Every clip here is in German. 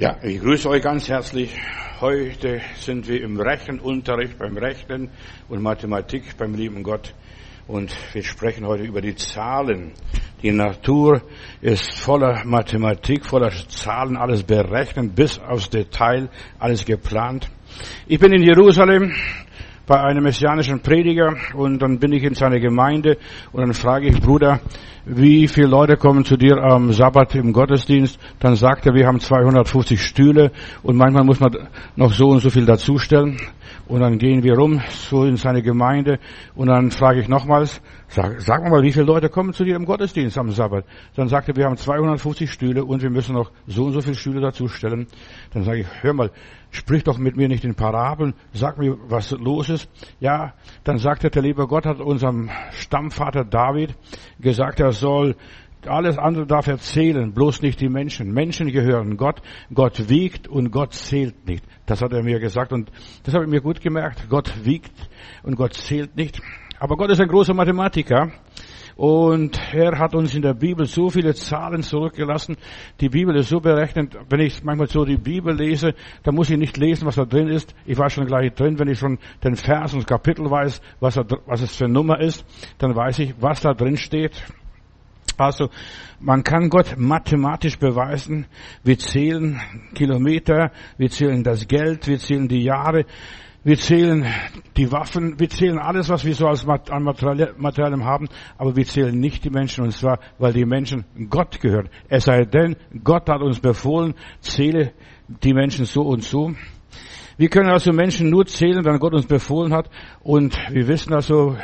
Ja, ich grüße euch ganz herzlich. Heute sind wir im Rechenunterricht, beim Rechnen und Mathematik beim lieben Gott. Und wir sprechen heute über die Zahlen. Die Natur ist voller Mathematik, voller Zahlen, alles berechnet, bis aufs Detail, alles geplant. Ich bin in Jerusalem bei einem messianischen Prediger und dann bin ich in seiner Gemeinde und dann frage ich, Bruder, wie viele Leute kommen zu dir am Sabbat im Gottesdienst? Dann sagt er, wir haben 250 Stühle und manchmal muss man noch so und so viel dazustellen. Und dann gehen wir rum, so in seine Gemeinde und dann frage ich nochmals, sag, sag mal, wie viele Leute kommen zu dir im Gottesdienst am Sabbat? Dann sagt er, wir haben 250 Stühle und wir müssen noch so und so viele Stühle dazustellen. Dann sage ich, hör mal, sprich doch mit mir nicht in Parabeln, sag mir, was los ist. Ja, dann sagt er, der liebe Gott hat unserem Stammvater David gesagt, er soll alles andere darf er zählen, bloß nicht die Menschen. Menschen gehören Gott. Gott wiegt und Gott zählt nicht. Das hat er mir gesagt und das habe ich mir gut gemerkt. Gott wiegt und Gott zählt nicht. Aber Gott ist ein großer Mathematiker und er hat uns in der Bibel so viele Zahlen zurückgelassen. Die Bibel ist so berechnet, wenn ich manchmal so die Bibel lese, dann muss ich nicht lesen, was da drin ist. Ich war schon gleich drin, wenn ich schon den Vers und Kapitel weiß, was, da, was es für eine Nummer ist, dann weiß ich, was da drin steht. Also man kann Gott mathematisch beweisen. Wir zählen Kilometer, wir zählen das Geld, wir zählen die Jahre. Wir zählen die Waffen, wir zählen alles, was wir so als an Materialien haben, aber wir zählen nicht die Menschen, und zwar, weil die Menschen Gott gehören. Es sei denn, Gott hat uns befohlen, zähle die Menschen so und so. Wir können also Menschen nur zählen, wenn Gott uns befohlen hat, und wir wissen also,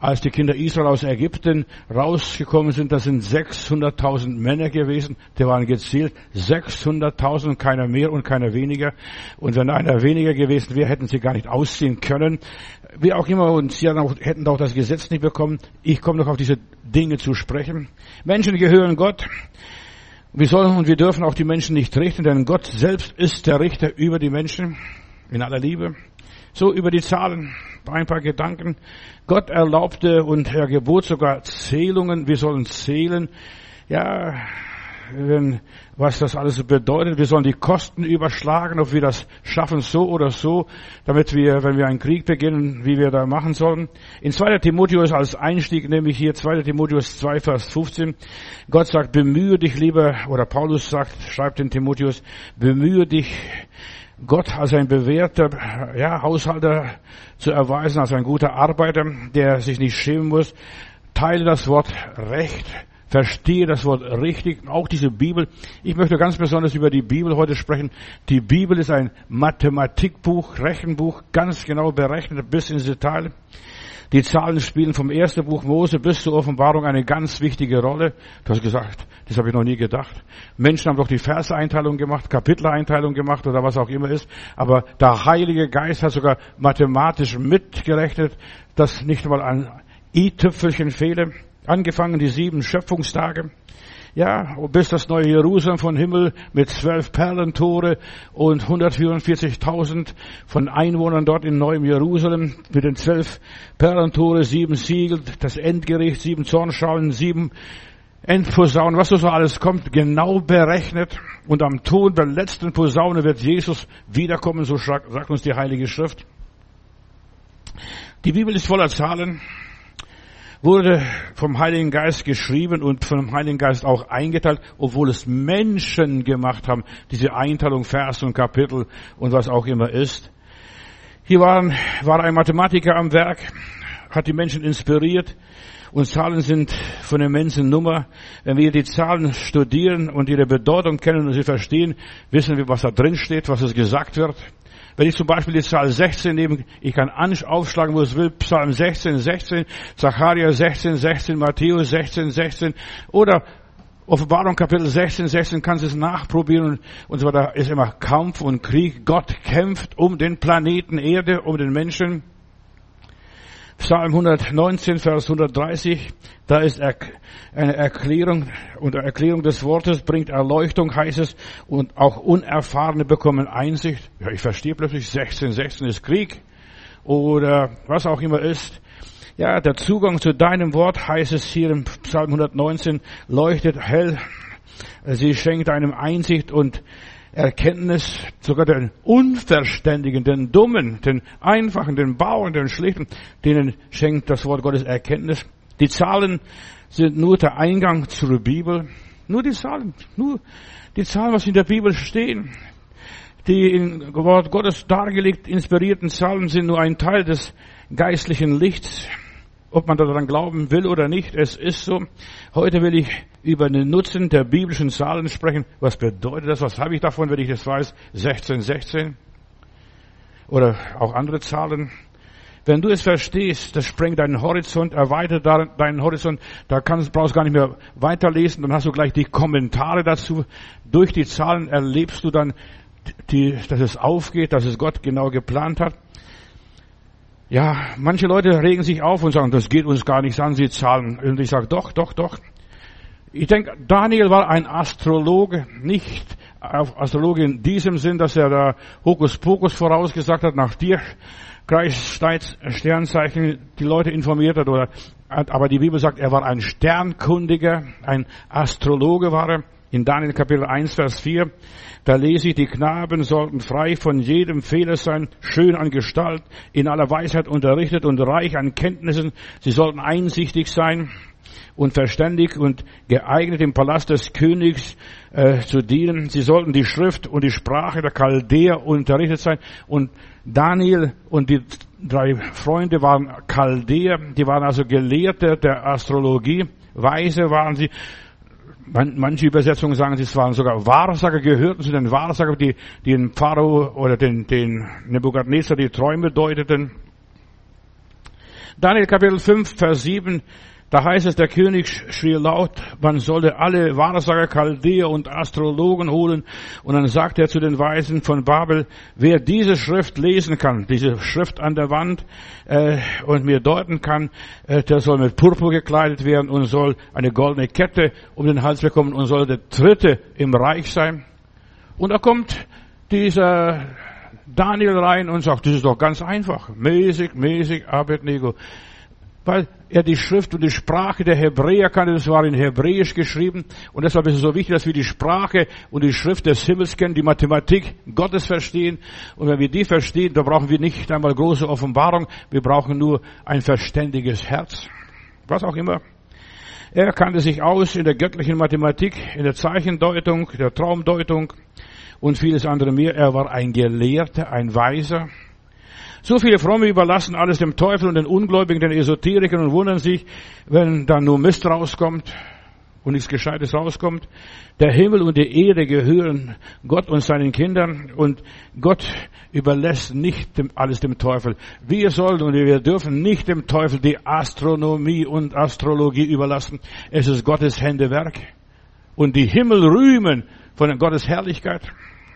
als die Kinder Israel aus Ägypten rausgekommen sind, das sind 600.000 Männer gewesen, die waren gezählt, 600.000, keiner mehr und keiner weniger. Und wenn einer weniger gewesen wäre, hätten sie gar nicht ausziehen können. Wie auch immer, und sie hätten auch das Gesetz nicht bekommen. Ich komme noch auf diese Dinge zu sprechen. Menschen gehören Gott. Wir sollen und wir dürfen auch die Menschen nicht richten, denn Gott selbst ist der Richter über die Menschen in aller Liebe. So über die Zahlen ein paar Gedanken. Gott erlaubte und er gebot sogar Zählungen. Wir sollen zählen. Ja, wenn, was das alles bedeutet. Wir sollen die Kosten überschlagen, ob wir das schaffen, so oder so, damit wir, wenn wir einen Krieg beginnen, wie wir da machen sollen. In 2. Timotheus als Einstieg nehme ich hier 2. Timotheus 2, Vers 15. Gott sagt, bemühe dich lieber, oder Paulus sagt, schreibt den Timotheus, bemühe dich, Gott als ein bewährter ja, Haushalter zu erweisen, als ein guter Arbeiter, der sich nicht schämen muss. Teile das Wort Recht, verstehe das Wort richtig, auch diese Bibel. Ich möchte ganz besonders über die Bibel heute sprechen. Die Bibel ist ein Mathematikbuch, Rechenbuch, ganz genau berechnet bis ins Detail. Die Zahlen spielen vom ersten Buch Mose bis zur Offenbarung eine ganz wichtige Rolle. Du hast gesagt, das habe ich noch nie gedacht. Menschen haben doch die Verseinteilung gemacht, Kapiteleinteilung gemacht oder was auch immer ist. Aber der Heilige Geist hat sogar mathematisch mitgerechnet, dass nicht mal ein i-Tüpfelchen fehle. Angefangen die sieben Schöpfungstage. Ja, bis das neue Jerusalem von Himmel mit zwölf Perlentore und 144.000 von Einwohnern dort in neuem Jerusalem mit den zwölf Perlentore, sieben Siegel, das Endgericht, sieben Zornschalen, sieben Endposaunen, was so alles kommt, genau berechnet. Und am Ton der letzten Posaune wird Jesus wiederkommen, so sagt uns die Heilige Schrift. Die Bibel ist voller Zahlen wurde vom Heiligen Geist geschrieben und vom Heiligen Geist auch eingeteilt, obwohl es Menschen gemacht haben, diese Einteilung Vers und Kapitel und was auch immer ist. Hier waren, war ein Mathematiker am Werk, hat die Menschen inspiriert und Zahlen sind von der Nummer. Wenn wir die Zahlen studieren und ihre Bedeutung kennen und sie verstehen, wissen wir, was da drin steht, was es gesagt wird. Wenn ich zum Beispiel die Zahl 16 nehme, ich kann aufschlagen, wo es will, Psalm 16, 16, Zacharia 16, 16, Matthäus 16, 16 oder Offenbarung Kapitel 16, 16 kannst du es nachprobieren und so weiter. Ist immer Kampf und Krieg. Gott kämpft um den Planeten Erde, um den Menschen. Psalm 119, Vers 130, da ist eine Erklärung und Erklärung des Wortes bringt Erleuchtung, heißt es, und auch Unerfahrene bekommen Einsicht. Ja, ich verstehe plötzlich 16, 16 ist Krieg oder was auch immer ist. Ja, der Zugang zu deinem Wort heißt es hier im Psalm 119, leuchtet hell. Sie schenkt einem Einsicht und Erkenntnis, sogar den Unverständigen, den Dummen, den Einfachen, den Bauern, den Schlichten, denen schenkt das Wort Gottes Erkenntnis. Die Zahlen sind nur der Eingang zur Bibel. Nur die Zahlen, nur die Zahlen, was in der Bibel stehen. Die in Wort Gottes dargelegt inspirierten Zahlen sind nur ein Teil des geistlichen Lichts. Ob man daran glauben will oder nicht, es ist so. Heute will ich über den Nutzen der biblischen Zahlen sprechen. Was bedeutet das? Was habe ich davon, wenn ich das weiß? 16, 16? Oder auch andere Zahlen. Wenn du es verstehst, das sprengt deinen Horizont, erweitert deinen Horizont, da kannst, brauchst gar nicht mehr weiterlesen, dann hast du gleich die Kommentare dazu. Durch die Zahlen erlebst du dann, die, dass es aufgeht, dass es Gott genau geplant hat. Ja, manche Leute regen sich auf und sagen, das geht uns gar nichts an, sie zahlen. Und ich sage, doch, doch, doch. Ich denke, Daniel war ein Astrologe, nicht Astrologe in diesem Sinn, dass er da Hokuspokus vorausgesagt hat, nach dir Kreissteins Sternzeichen die Leute informiert hat, oder, aber die Bibel sagt, er war ein Sternkundiger, ein Astrologe war er. In Daniel Kapitel 1, Vers 4, da lese ich, die Knaben sollten frei von jedem Fehler sein, schön an Gestalt, in aller Weisheit unterrichtet und reich an Kenntnissen. Sie sollten einsichtig sein und verständig und geeignet im Palast des Königs äh, zu dienen. Sie sollten die Schrift und die Sprache der Chaldäer unterrichtet sein. Und Daniel und die drei Freunde waren Chaldäer, die waren also Gelehrte der Astrologie, Weise waren sie. Manche Übersetzungen sagen, sie waren sogar Wahrsager, gehörten zu den Wahrsager, die, die den Pharao oder den, den Nebuchadnezzar die Träume deuteten. Daniel Kapitel 5, Vers 7 da heißt es, der König schrie laut, man solle alle Wahrsager, Chaldäer und Astrologen holen. Und dann sagt er zu den Weisen von Babel, wer diese Schrift lesen kann, diese Schrift an der Wand, äh, und mir deuten kann, äh, der soll mit Purpur gekleidet werden und soll eine goldene Kette um den Hals bekommen und soll der Dritte im Reich sein. Und da kommt dieser Daniel rein und sagt, das ist doch ganz einfach. Mäßig, mäßig, Abednego weil er die Schrift und die Sprache der Hebräer kannte. Das war in Hebräisch geschrieben. Und deshalb ist es so wichtig, dass wir die Sprache und die Schrift des Himmels kennen, die Mathematik Gottes verstehen. Und wenn wir die verstehen, dann brauchen wir nicht einmal große Offenbarung. Wir brauchen nur ein verständiges Herz. Was auch immer. Er kannte sich aus in der göttlichen Mathematik, in der Zeichendeutung, der Traumdeutung und vieles andere mehr. Er war ein Gelehrter, ein Weiser. So viele Fromme überlassen alles dem Teufel und den Ungläubigen, den Esoterikern und wundern sich, wenn dann nur Mist rauskommt und nichts Gescheites rauskommt. Der Himmel und die Erde gehören Gott und seinen Kindern und Gott überlässt nicht alles dem Teufel. Wir sollen und wir dürfen nicht dem Teufel die Astronomie und Astrologie überlassen. Es ist Gottes Händewerk. Und die Himmel rühmen von Gottes Herrlichkeit.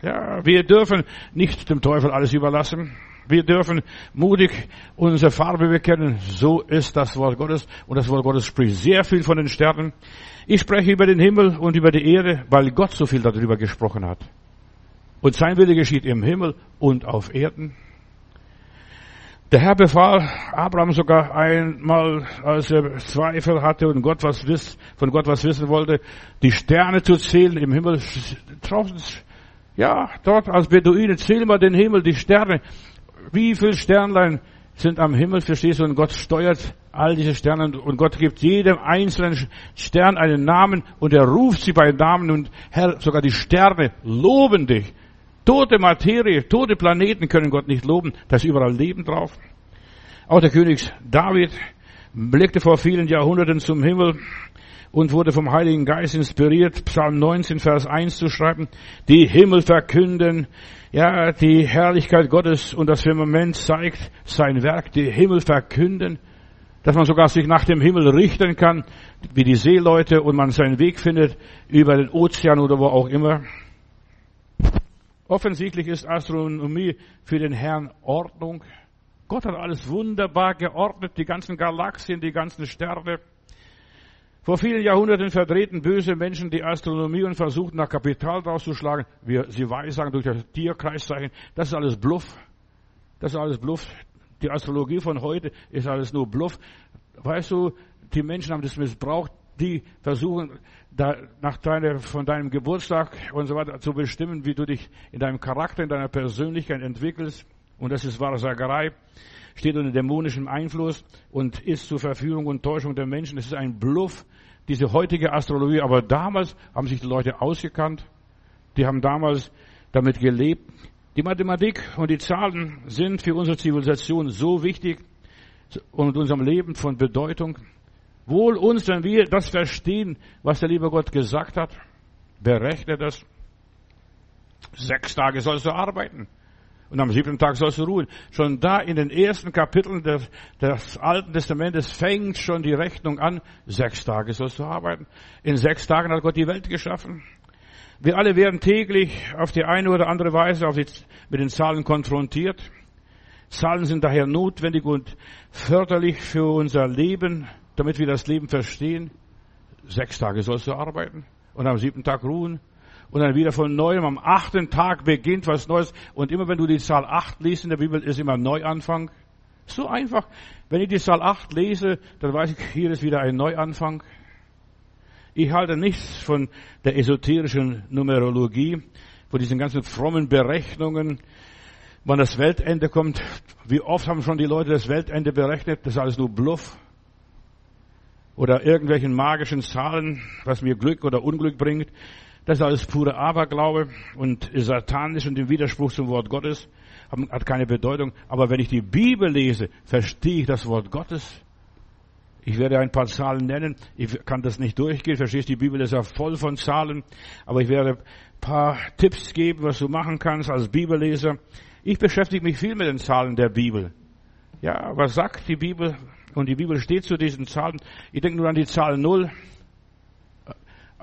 Ja, wir dürfen nicht dem Teufel alles überlassen. Wir dürfen mutig unsere Farbe bekennen. So ist das Wort Gottes. Und das Wort Gottes spricht sehr viel von den Sternen. Ich spreche über den Himmel und über die Erde, weil Gott so viel darüber gesprochen hat. Und sein Wille geschieht im Himmel und auf Erden. Der Herr befahl Abraham sogar einmal, als er Zweifel hatte und Gott was wiss, von Gott was wissen wollte, die Sterne zu zählen im Himmel. Ja, dort als Beduine, zähl mal den Himmel, die Sterne wie viele Sternlein sind am Himmel, verstehst du? Und Gott steuert all diese Sterne und Gott gibt jedem einzelnen Stern einen Namen und er ruft sie bei Namen und Herr, sogar die Sterne loben dich. Tote Materie, tote Planeten können Gott nicht loben, da ist überall Leben drauf. Auch der König David blickte vor vielen Jahrhunderten zum Himmel und wurde vom Heiligen Geist inspiriert, Psalm 19, Vers 1 zu schreiben. Die Himmel verkünden, ja, die Herrlichkeit Gottes und das Firmament zeigt sein Werk, die Himmel verkünden, dass man sogar sich nach dem Himmel richten kann, wie die Seeleute und man seinen Weg findet über den Ozean oder wo auch immer. Offensichtlich ist Astronomie für den Herrn Ordnung. Gott hat alles wunderbar geordnet, die ganzen Galaxien, die ganzen Sterne. Vor vielen Jahrhunderten verdrehten böse Menschen die Astronomie und versuchten nach Kapital draus zu schlagen. Wir, sie weissagen durch das Tierkreiszeichen. Das ist alles Bluff. Das ist alles Bluff. Die Astrologie von heute ist alles nur Bluff. Weißt du, die Menschen haben das missbraucht. die versuchen, da, nach deiner, von deinem Geburtstag und so weiter zu bestimmen, wie du dich in deinem Charakter, in deiner Persönlichkeit entwickelst. Und das ist Wahrsagerei, steht unter dämonischem Einfluss und ist zur Verführung und Täuschung der Menschen. Es ist ein Bluff, diese heutige Astrologie. Aber damals haben sich die Leute ausgekannt. Die haben damals damit gelebt. Die Mathematik und die Zahlen sind für unsere Zivilisation so wichtig und unserem Leben von Bedeutung. Wohl uns, wenn wir das verstehen, was der liebe Gott gesagt hat. Berechne das. Sechs Tage sollst du arbeiten. Und am siebten Tag sollst du ruhen. Schon da in den ersten Kapiteln des, des, Alten Testamentes fängt schon die Rechnung an. Sechs Tage sollst du arbeiten. In sechs Tagen hat Gott die Welt geschaffen. Wir alle werden täglich auf die eine oder andere Weise die, mit den Zahlen konfrontiert. Zahlen sind daher notwendig und förderlich für unser Leben, damit wir das Leben verstehen. Sechs Tage sollst du arbeiten und am siebten Tag ruhen und dann wieder von neuem. Am achten Tag beginnt was Neues und immer wenn du die Zahl acht liest in der Bibel, ist immer Neuanfang. So einfach. Wenn ich die Zahl acht lese, dann weiß ich, hier ist wieder ein Neuanfang. Ich halte nichts von der esoterischen Numerologie, von diesen ganzen frommen Berechnungen, wann das Weltende kommt. Wie oft haben schon die Leute das Weltende berechnet? Das ist alles nur Bluff. Oder irgendwelchen magischen Zahlen, was mir Glück oder Unglück bringt. Das ist alles pure Aberglaube und satanisch und im Widerspruch zum Wort Gottes. Hat keine Bedeutung. Aber wenn ich die Bibel lese, verstehe ich das Wort Gottes. Ich werde ein paar Zahlen nennen. Ich kann das nicht durchgehen. Verstehst, die Bibel ist ja voll von Zahlen. Aber ich werde ein paar Tipps geben, was du machen kannst als Bibelleser. Ich beschäftige mich viel mit den Zahlen der Bibel. Ja, was sagt die Bibel? Und die Bibel steht zu diesen Zahlen. Ich denke nur an die Zahl Null.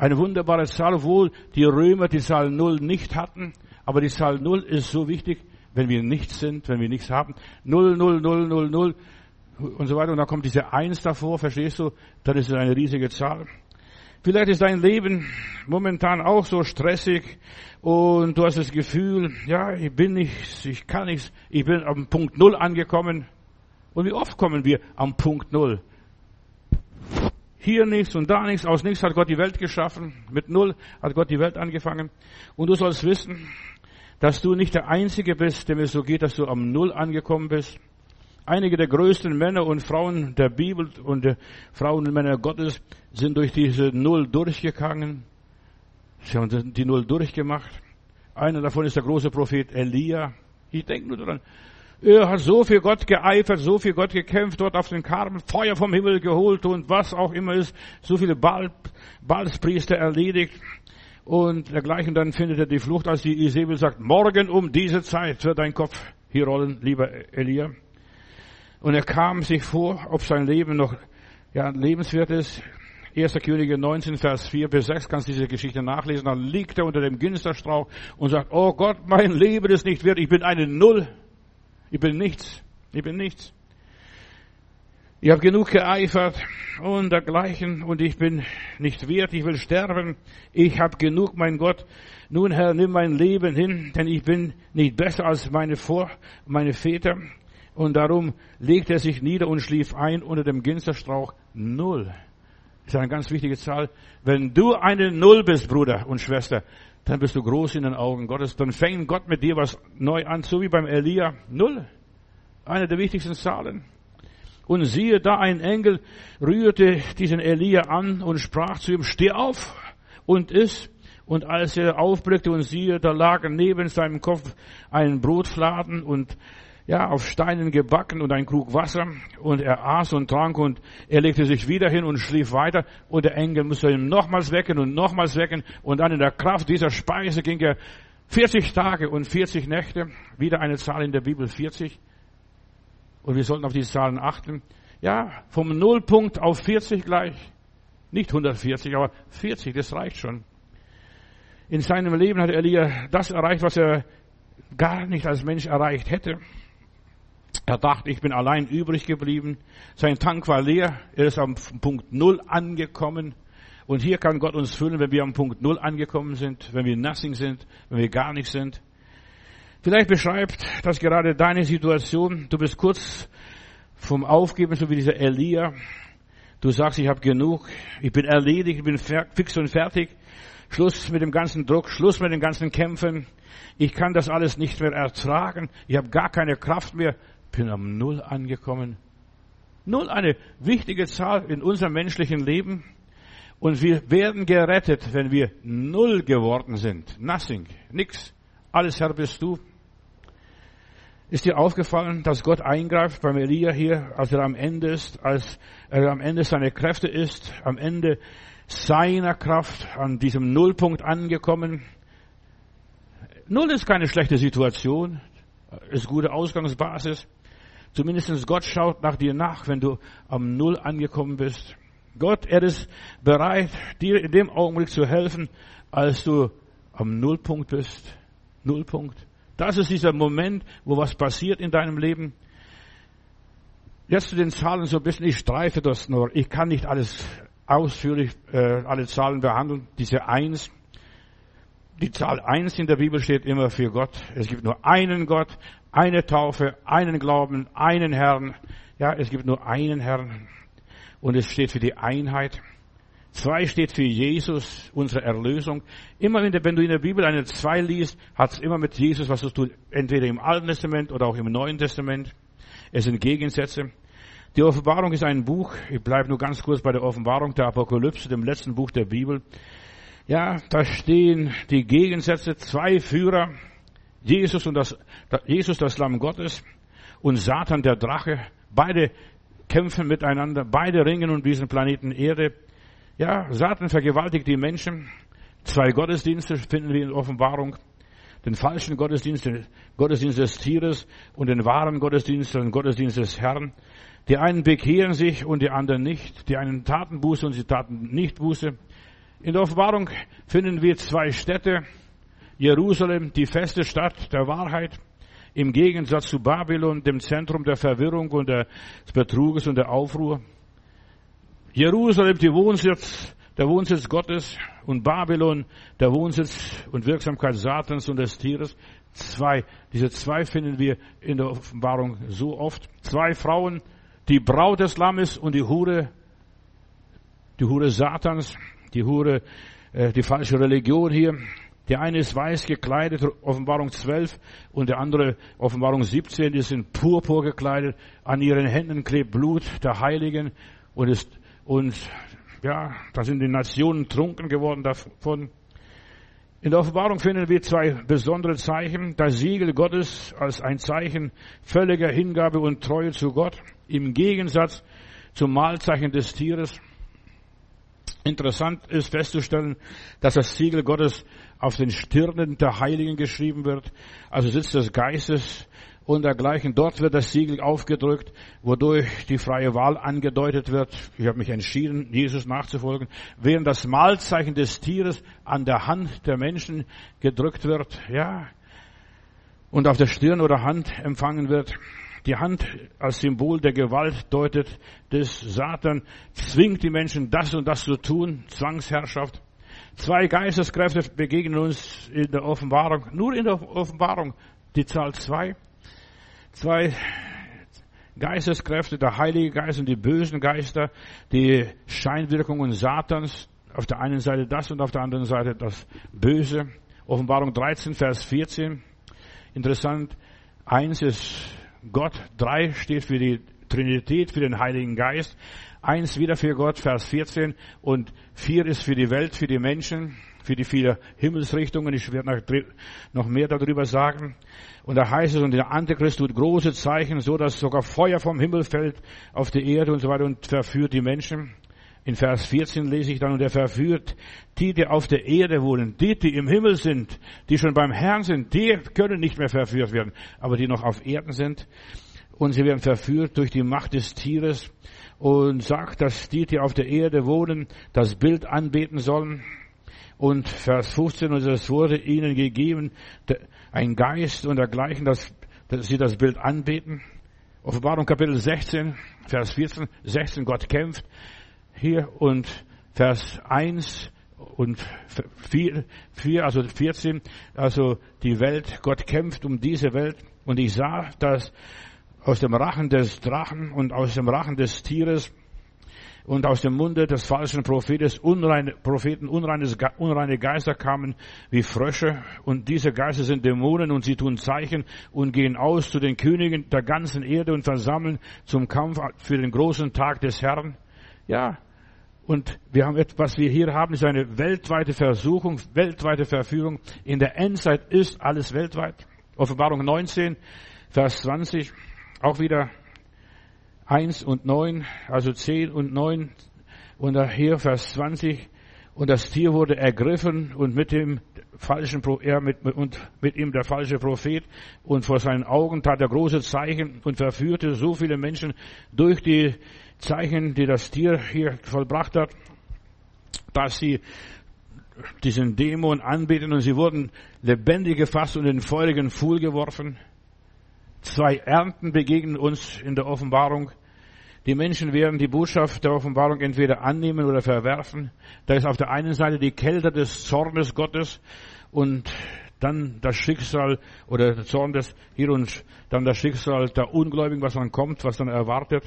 Eine wunderbare Zahl, obwohl die Römer die Zahl Null nicht hatten. Aber die Zahl Null ist so wichtig, wenn wir nichts sind, wenn wir nichts haben. Null, Null, Null, Null, Null und so weiter. Und dann kommt diese Eins davor, verstehst du? Dann ist es eine riesige Zahl. Vielleicht ist dein Leben momentan auch so stressig und du hast das Gefühl, ja, ich bin nichts, ich kann nichts, ich bin am Punkt Null angekommen. Und wie oft kommen wir am Punkt Null? Hier nichts und da nichts, aus nichts hat Gott die Welt geschaffen. Mit Null hat Gott die Welt angefangen. Und du sollst wissen, dass du nicht der Einzige bist, dem es so geht, dass du am Null angekommen bist. Einige der größten Männer und Frauen der Bibel und der Frauen und Männer Gottes sind durch diese Null durchgegangen. Sie haben die Null durchgemacht. Einer davon ist der große Prophet Elia. Ich denke nur daran. Er hat so viel Gott geeifert, so viel Gott gekämpft, dort auf den Karmen, Feuer vom Himmel geholt und was auch immer ist, so viele Baal, Baalspriester erledigt und dergleichen. Dann findet er die Flucht, als die Isabel sagt, morgen um diese Zeit wird dein Kopf hier rollen, lieber Elia. Und er kam sich vor, ob sein Leben noch ja, lebenswert ist. 1. Könige 19, Vers 4 bis 6, kannst diese Geschichte nachlesen. Dann liegt er unter dem Ginsterstrauch und sagt, oh Gott, mein Leben ist nicht wert, ich bin eine Null. Ich bin nichts. Ich bin nichts. Ich habe genug geeifert und dergleichen und ich bin nicht wert, ich will sterben. Ich habe genug, mein Gott. Nun, Herr, nimm mein Leben hin, denn ich bin nicht besser als meine Vor, meine Väter. Und darum legte er sich nieder und schlief ein unter dem Ginsterstrauch. Null. Das ist eine ganz wichtige Zahl. Wenn du eine Null bist, Bruder und Schwester, dann bist du groß in den Augen Gottes. Dann fängt Gott mit dir was neu an, so wie beim Elia. Null. Eine der wichtigsten Zahlen. Und siehe, da ein Engel rührte diesen Elia an und sprach zu ihm, steh auf und iss. Und als er aufblickte und siehe, da lag neben seinem Kopf ein Brotfladen und ja, auf Steinen gebacken und ein Krug Wasser und er aß und trank und er legte sich wieder hin und schlief weiter und der Engel musste ihn nochmals wecken und nochmals wecken und dann in der Kraft dieser Speise ging er 40 Tage und 40 Nächte, wieder eine Zahl in der Bibel 40 und wir sollten auf diese Zahlen achten. Ja, vom Nullpunkt auf 40 gleich, nicht 140, aber 40, das reicht schon. In seinem Leben hat Elia das erreicht, was er gar nicht als Mensch erreicht hätte. Er dachte, ich bin allein übrig geblieben. Sein Tank war leer. Er ist am Punkt Null angekommen. Und hier kann Gott uns füllen, wenn wir am Punkt Null angekommen sind, wenn wir nothing sind, wenn wir gar nicht sind. Vielleicht beschreibt das gerade deine Situation. Du bist kurz vom Aufgeben, so wie dieser Elia. Du sagst, ich habe genug, ich bin erledigt, ich bin fix und fertig. Schluss mit dem ganzen Druck, Schluss mit den ganzen Kämpfen. Ich kann das alles nicht mehr ertragen. Ich habe gar keine Kraft mehr. Bin am Null angekommen. Null eine wichtige Zahl in unserem menschlichen Leben. Und wir werden gerettet, wenn wir Null geworden sind. Nothing. Nix. Alles Herr bist du. Ist dir aufgefallen, dass Gott eingreift beim Elia hier, als er am Ende ist, als er am Ende seiner Kräfte ist, am Ende seiner Kraft, an diesem Nullpunkt angekommen? Null ist keine schlechte Situation, ist gute Ausgangsbasis. Zumindest Gott schaut nach dir nach, wenn du am Null angekommen bist. Gott, er ist bereit, dir in dem Augenblick zu helfen, als du am Nullpunkt bist. Nullpunkt. Das ist dieser Moment, wo was passiert in deinem Leben. Jetzt zu den Zahlen so ein bisschen, ich streife das nur. Ich kann nicht alles ausführlich, äh, alle Zahlen behandeln. Diese Eins, die Zahl Eins in der Bibel steht immer für Gott. Es gibt nur einen Gott, eine Taufe, einen Glauben, einen Herrn. Ja, es gibt nur einen Herrn. Und es steht für die Einheit. Zwei steht für Jesus, unsere Erlösung. Immer wenn du in der Bibel eine Zwei liest, hat es immer mit Jesus was zu tun. Entweder im Alten Testament oder auch im Neuen Testament. Es sind Gegensätze. Die Offenbarung ist ein Buch. Ich bleibe nur ganz kurz bei der Offenbarung der Apokalypse, dem letzten Buch der Bibel. Ja, da stehen die Gegensätze, zwei Führer, Jesus und das, Jesus das Lamm Gottes und Satan der Drache. Beide kämpfen miteinander, beide ringen um diesen Planeten Erde. Ja, Satan vergewaltigt die Menschen. Zwei Gottesdienste finden wir in Offenbarung. Den falschen Gottesdienst, den Gottesdienst des Tieres und den wahren Gottesdienst, den Gottesdienst des Herrn. Die einen bekehren sich und die anderen nicht. Die einen taten Buße und sie taten nicht Buße. In der Offenbarung finden wir zwei Städte. Jerusalem, die feste Stadt der Wahrheit, im Gegensatz zu Babylon, dem Zentrum der Verwirrung und des Betruges und der Aufruhr. Jerusalem, die Wohnsitz, der Wohnsitz Gottes und Babylon, der Wohnsitz und Wirksamkeit Satans und des Tieres. Zwei, diese zwei finden wir in der Offenbarung so oft. Zwei Frauen, die Braut des Lammes und die Hure, die Hure Satans, die Hure, äh, die falsche Religion hier. Der eine ist weiß gekleidet, Offenbarung 12, und der andere, Offenbarung 17, die sind purpur gekleidet. An ihren Händen klebt Blut der Heiligen und ist und ja, da sind die Nationen trunken geworden davon. In der Offenbarung finden wir zwei besondere Zeichen. Das Siegel Gottes als ein Zeichen völliger Hingabe und Treue zu Gott im Gegensatz zum Mahlzeichen des Tieres. Interessant ist festzustellen, dass das Siegel Gottes auf den Stirnen der Heiligen geschrieben wird, also Sitz des Geistes und dergleichen. Dort wird das Siegel aufgedrückt, wodurch die freie Wahl angedeutet wird. Ich habe mich entschieden, Jesus nachzufolgen. Während das Mahlzeichen des Tieres an der Hand der Menschen gedrückt wird, ja, und auf der Stirn oder Hand empfangen wird. Die Hand als Symbol der Gewalt deutet des Satan, zwingt die Menschen, das und das zu tun, Zwangsherrschaft. Zwei Geisteskräfte begegnen uns in der Offenbarung, nur in der Offenbarung, die Zahl zwei. Zwei Geisteskräfte, der Heilige Geist und die bösen Geister, die Scheinwirkungen Satans, auf der einen Seite das und auf der anderen Seite das Böse. Offenbarung 13, Vers 14. Interessant. Eins ist Gott, drei steht für die Trinität, für den Heiligen Geist. Eins wieder für Gott, Vers 14. Und vier ist für die Welt, für die Menschen, für die vier Himmelsrichtungen. Ich werde noch mehr darüber sagen. Und da heißt es, und der Antichrist tut große Zeichen, so dass sogar Feuer vom Himmel fällt auf die Erde und so weiter und verführt die Menschen. In Vers 14 lese ich dann, und er verführt die, die auf der Erde wohnen, die, die im Himmel sind, die schon beim Herrn sind, die können nicht mehr verführt werden, aber die noch auf Erden sind. Und sie werden verführt durch die Macht des Tieres und sagt, dass die, die auf der Erde wohnen, das Bild anbeten sollen. Und Vers 15, und es wurde ihnen gegeben, ein Geist und dergleichen, dass, dass sie das Bild anbeten. Offenbarung Kapitel 16, Vers 14, 16, Gott kämpft hier und Vers 1 und 4, 4, also 14, also die Welt, Gott kämpft um diese Welt. Und ich sah, dass aus dem Rachen des Drachen und aus dem Rachen des Tieres und aus dem Munde des falschen Prophetes unreine, Propheten unreines, unreine Geister kamen wie Frösche. Und diese Geister sind Dämonen und sie tun Zeichen und gehen aus zu den Königen der ganzen Erde und versammeln zum Kampf für den großen Tag des Herrn. Ja, und wir haben etwas, was wir hier haben, ist eine weltweite Versuchung, weltweite Verführung. In der Endzeit ist alles weltweit. Offenbarung 19, Vers 20, auch wieder 1 und 9, also 10 und 9 und hier Vers 20. Und das Tier wurde ergriffen und mit dem falschen, er mit, und mit ihm der falsche Prophet und vor seinen Augen tat er große Zeichen und verführte so viele Menschen durch die Zeichen, die das Tier hier vollbracht hat, dass sie diesen Dämon anbeten und sie wurden lebendig gefasst und in feurigen Pfuhl geworfen. Zwei Ernten begegnen uns in der Offenbarung. Die Menschen werden die Botschaft der Offenbarung entweder annehmen oder verwerfen. Da ist auf der einen Seite die Kälte des Zornes Gottes und dann das Schicksal oder der Zorn des hier und dann das Schicksal der Ungläubigen, was dann kommt, was dann erwartet.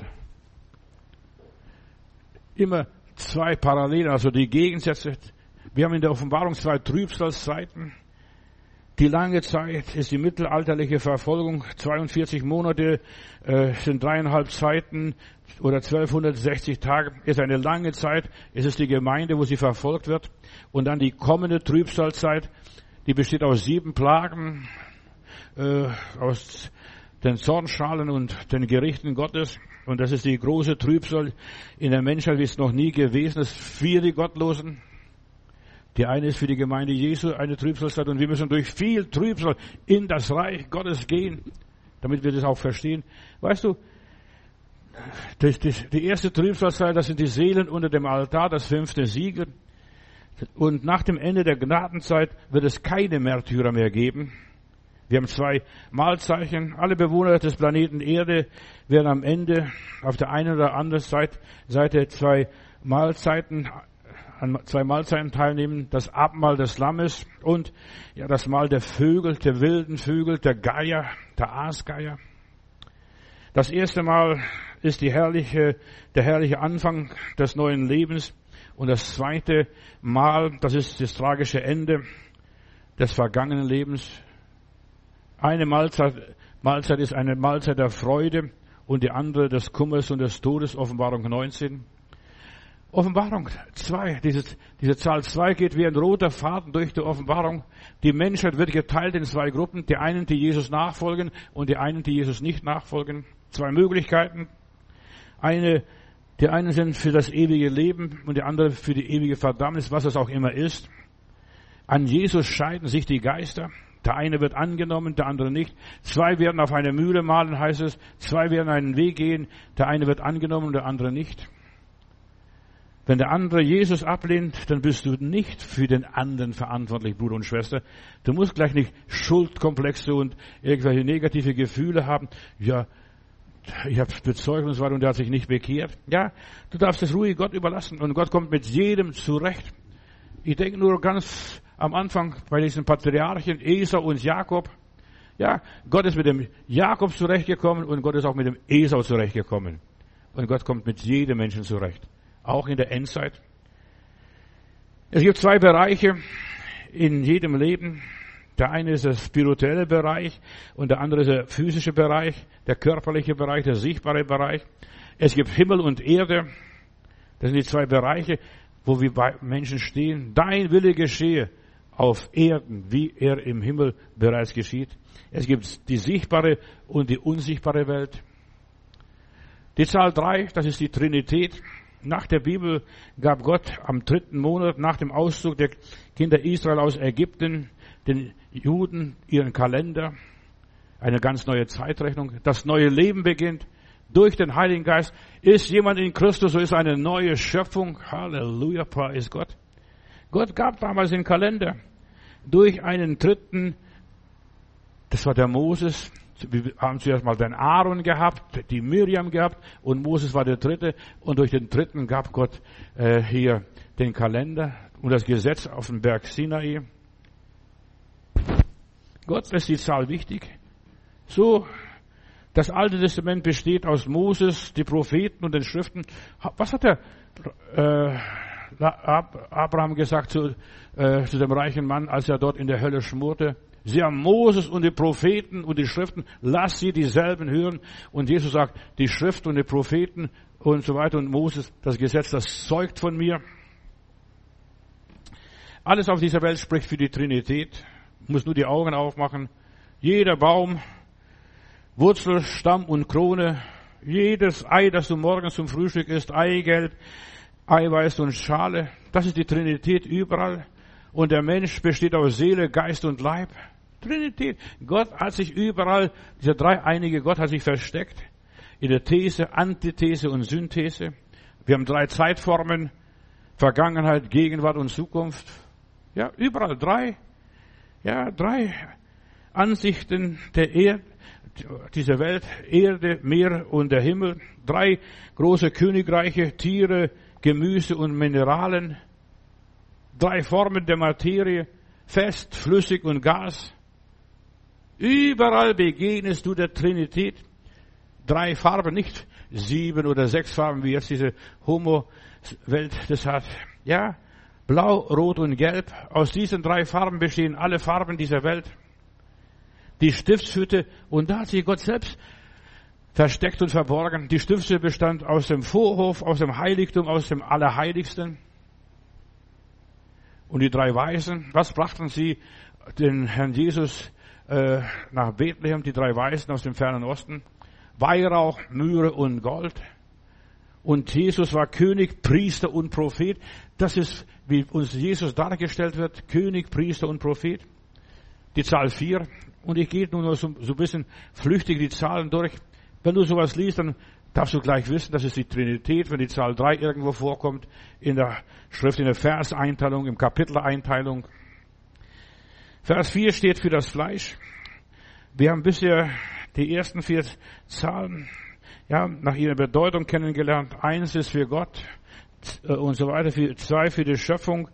Immer zwei Parallelen, also die Gegensätze. Wir haben in der Offenbarung zwei Trübsalzeiten. Die lange Zeit ist die mittelalterliche Verfolgung. 42 Monate äh, sind dreieinhalb Zeiten oder 1260 Tage. Ist eine lange Zeit. Es ist die Gemeinde, wo sie verfolgt wird. Und dann die kommende Trübsalzeit, die besteht aus sieben Plagen, äh, aus den Zornschalen und den Gerichten Gottes. Und das ist die große Trübsal in der Menschheit, wie es noch nie gewesen ist, für die Gottlosen. Die eine ist für die Gemeinde Jesu eine Trübsalzeit und wir müssen durch viel Trübsal in das Reich Gottes gehen, damit wir das auch verstehen. Weißt du, das, das, die erste Trübsalzeit, das sind die Seelen unter dem Altar, das fünfte Siegel. Und nach dem Ende der Gnadenzeit wird es keine Märtyrer mehr geben. Wir haben zwei Mahlzeichen. Alle Bewohner des Planeten Erde werden am Ende auf der einen oder anderen Seite, zwei Mahlzeiten an zwei Mahlzeiten teilnehmen, das Abmahl des Lammes und ja das Mahl der Vögel, der wilden Vögel, der Geier, der Aasgeier. Das erste Mal ist die herrliche, der herrliche Anfang des neuen Lebens und das zweite Mal, das ist das tragische Ende des vergangenen Lebens. Eine Mahlzeit, Mahlzeit ist eine Mahlzeit der Freude und die andere des Kummers und des Todes, Offenbarung 19. Offenbarung 2, dieses, diese Zahl 2 geht wie ein roter Faden durch die Offenbarung. Die Menschheit wird geteilt in zwei Gruppen. Die einen, die Jesus nachfolgen und die einen, die Jesus nicht nachfolgen. Zwei Möglichkeiten. Eine, die einen sind für das ewige Leben und die andere für die ewige Verdammnis, was es auch immer ist. An Jesus scheiden sich die Geister. Der eine wird angenommen, der andere nicht. Zwei werden auf eine Mühle malen, heißt es. Zwei werden einen Weg gehen. Der eine wird angenommen, der andere nicht. Wenn der andere Jesus ablehnt, dann bist du nicht für den anderen verantwortlich, Bruder und Schwester. Du musst gleich nicht Schuldkomplexe und irgendwelche negative Gefühle haben. Ja, ich habe so weiter und der hat sich nicht bekehrt. Ja, du darfst es ruhig Gott überlassen und Gott kommt mit jedem zurecht. Ich denke nur ganz am Anfang bei diesen Patriarchen Esau und Jakob. Ja, Gott ist mit dem Jakob zurechtgekommen und Gott ist auch mit dem Esau zurechtgekommen. Und Gott kommt mit jedem Menschen zurecht auch in der Endzeit. Es gibt zwei Bereiche in jedem Leben. Der eine ist der spirituelle Bereich und der andere ist der physische Bereich, der körperliche Bereich, der sichtbare Bereich. Es gibt Himmel und Erde. Das sind die zwei Bereiche, wo wir bei Menschen stehen. Dein Wille geschehe auf Erden, wie er im Himmel bereits geschieht. Es gibt die sichtbare und die unsichtbare Welt. Die Zahl drei, das ist die Trinität. Nach der Bibel gab Gott am dritten Monat nach dem Auszug der Kinder Israel aus Ägypten den Juden ihren Kalender, eine ganz neue Zeitrechnung. Das neue Leben beginnt durch den Heiligen Geist. Ist jemand in Christus, so ist eine neue Schöpfung. Halleluja, preis Gott. Gott gab damals den Kalender durch einen dritten, das war der Moses, wir haben zuerst mal den Aaron gehabt, die Miriam gehabt und Moses war der dritte und durch den dritten gab Gott äh, hier den Kalender und das Gesetz auf dem Berg Sinai. Gott ist die Zahl wichtig. So Das Alte Testament besteht aus Moses, die Propheten und den Schriften. Was hat der äh, Abraham gesagt zu, äh, zu dem reichen Mann, als er dort in der Hölle schmorte? Sie haben Moses und die Propheten und die Schriften, lass sie dieselben hören. Und Jesus sagt, die Schrift und die Propheten und so weiter und Moses, das Gesetz, das zeugt von mir. Alles auf dieser Welt spricht für die Trinität. Muss nur die Augen aufmachen. Jeder Baum, Wurzel, Stamm und Krone, jedes Ei, das du morgens zum Frühstück isst, Eigelb, Eiweiß und Schale, das ist die Trinität überall. Und der Mensch besteht aus Seele, Geist und Leib. Trinität. Gott hat sich überall, dieser dreieinige Gott hat sich versteckt. In der These, Antithese und Synthese. Wir haben drei Zeitformen. Vergangenheit, Gegenwart und Zukunft. Ja, überall drei. Ja, drei Ansichten der Erde, dieser Welt, Erde, Meer und der Himmel. Drei große Königreiche, Tiere, Gemüse und Mineralen. Drei Formen der Materie, fest, flüssig und Gas. Überall begegnest du der Trinität. Drei Farben, nicht sieben oder sechs Farben, wie jetzt diese Homo-Welt das hat. Ja, blau, rot und gelb. Aus diesen drei Farben bestehen alle Farben dieser Welt. Die Stiftshütte, und da hat sich Gott selbst versteckt und verborgen. Die Stiftshütte bestand aus dem Vorhof, aus dem Heiligtum, aus dem Allerheiligsten. Und die drei Weisen, was brachten sie den Herrn Jesus äh, nach Bethlehem, die drei Weisen aus dem fernen Osten. Weihrauch, Mühre und Gold. Und Jesus war König, Priester und Prophet. Das ist, wie uns Jesus dargestellt wird, König, Priester und Prophet. Die Zahl vier. Und ich gehe nur so, so ein bisschen flüchtig die Zahlen durch. Wenn du sowas liest, dann darfst du gleich wissen, das ist die Trinität, wenn die Zahl drei irgendwo vorkommt, in der Schrift, in der Verseinteilung, im Kapiteleinteilung. Vers 4 steht für das Fleisch. Wir haben bisher die ersten vier Zahlen ja, nach ihrer Bedeutung kennengelernt. Eins ist für Gott äh, und so weiter, für, zwei für die Schöpfung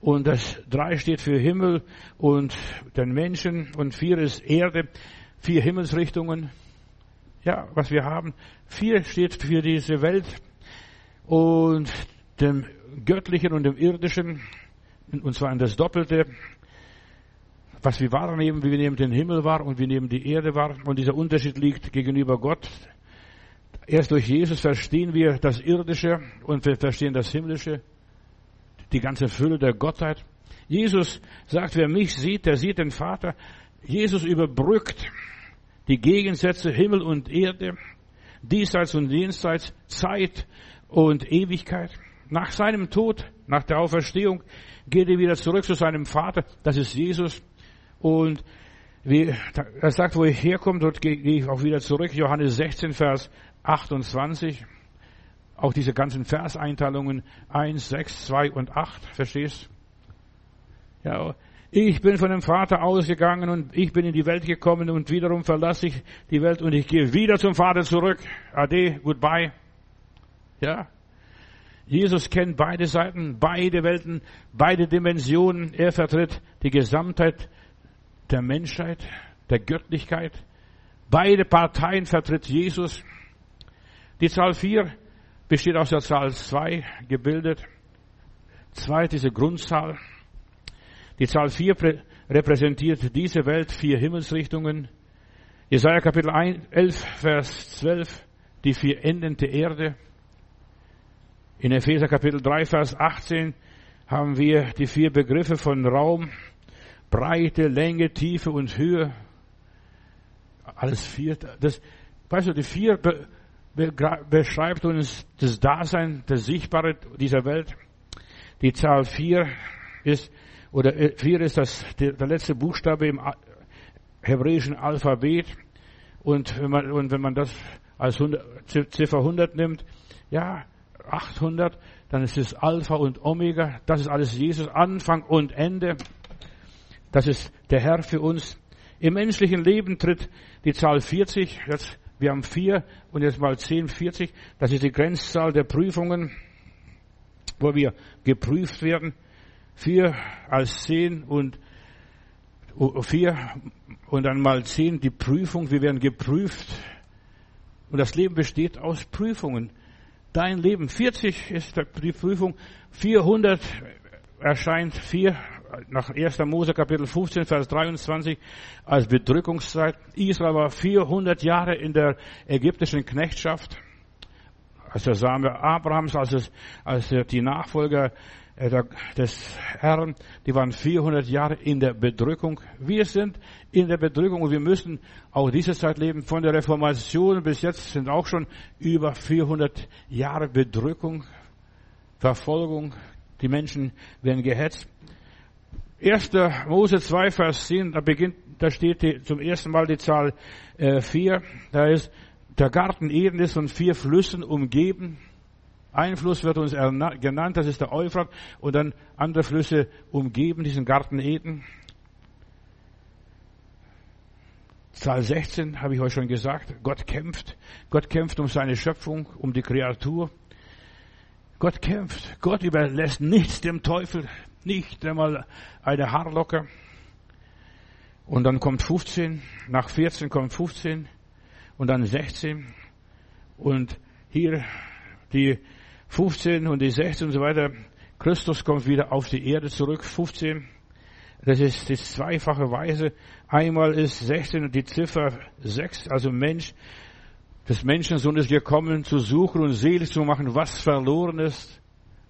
und das drei steht für Himmel und den Menschen und vier ist Erde, vier Himmelsrichtungen. Ja, was wir haben. Vier steht für diese Welt und dem Göttlichen und dem Irdischen, und zwar in das Doppelte was wir wahrnehmen, wie wir nehmen den Himmel wahr und wir nehmen die Erde wahr. Und dieser Unterschied liegt gegenüber Gott. Erst durch Jesus verstehen wir das Irdische und wir verstehen das Himmlische, die ganze Fülle der Gottheit. Jesus sagt, wer mich sieht, der sieht den Vater. Jesus überbrückt die Gegensätze Himmel und Erde, diesseits und jenseits, Zeit und Ewigkeit. Nach seinem Tod, nach der Auferstehung, geht er wieder zurück zu seinem Vater. Das ist Jesus. Und wie, er sagt, wo ich herkomme, dort gehe ich auch wieder zurück. Johannes 16, Vers 28. Auch diese ganzen Verseinteilungen 1, 6, 2 und 8. Verstehst? Ja, ich bin von dem Vater ausgegangen und ich bin in die Welt gekommen und wiederum verlasse ich die Welt und ich gehe wieder zum Vater zurück. Ade, goodbye. Ja. Jesus kennt beide Seiten, beide Welten, beide Dimensionen. Er vertritt die Gesamtheit der Menschheit, der Göttlichkeit. Beide Parteien vertritt Jesus. Die Zahl 4 besteht aus der Zahl 2 gebildet. Zwei diese Grundzahl. Die Zahl 4 repräsentiert diese Welt, vier Himmelsrichtungen. Jesaja Kapitel 11, Vers 12, die vier Enden der Erde. In Epheser Kapitel 3, Vers 18 haben wir die vier Begriffe von Raum, Breite, Länge, Tiefe und Höhe. Alles vier. Das, weißt du, die vier be, be, beschreibt uns das Dasein, das Sichtbare dieser Welt. Die Zahl vier ist, oder äh, vier ist das, der, der letzte Buchstabe im hebräischen Alphabet. Und wenn man, und wenn man das als 100, Ziffer 100 nimmt, ja, 800, dann ist es Alpha und Omega. Das ist alles Jesus, Anfang und Ende. Das ist der Herr für uns. Im menschlichen Leben tritt die Zahl 40, jetzt, wir haben vier und jetzt mal 10, 40. Das ist die Grenzzahl der Prüfungen, wo wir geprüft werden. Vier als zehn und vier und dann mal zehn die Prüfung. Wir werden geprüft Und das Leben besteht aus Prüfungen. Dein Leben, 40 ist die Prüfung, 400 erscheint 4 nach 1. Mose Kapitel 15, Vers 23 als Bedrückungszeit. Israel war 400 Jahre in der ägyptischen Knechtschaft. Als der Same Abrahams, als, als die Nachfolger äh, des Herrn, die waren 400 Jahre in der Bedrückung. Wir sind in der Bedrückung und wir müssen auch diese Zeit leben. Von der Reformation bis jetzt sind auch schon über 400 Jahre Bedrückung, Verfolgung. Die Menschen werden gehetzt. 1. Mose 2, Vers 10, da beginnt, da steht die, zum ersten Mal die Zahl äh, 4. Da ist, der Garten Eden ist von vier Flüssen umgeben. Ein Fluss wird uns genannt, das ist der Euphrat, und dann andere Flüsse umgeben diesen Garten Eden. Zahl 16 habe ich euch schon gesagt. Gott kämpft. Gott kämpft um seine Schöpfung, um die Kreatur. Gott kämpft. Gott überlässt nichts dem Teufel nicht einmal eine Haarlocke. Und dann kommt 15, nach 14 kommt 15 und dann 16. Und hier die 15 und die 16 und so weiter. Christus kommt wieder auf die Erde zurück, 15. Das ist die zweifache Weise. Einmal ist 16 die Ziffer 6, also Mensch. des Menschensohn ist gekommen, zu suchen und selig zu machen, was verloren ist.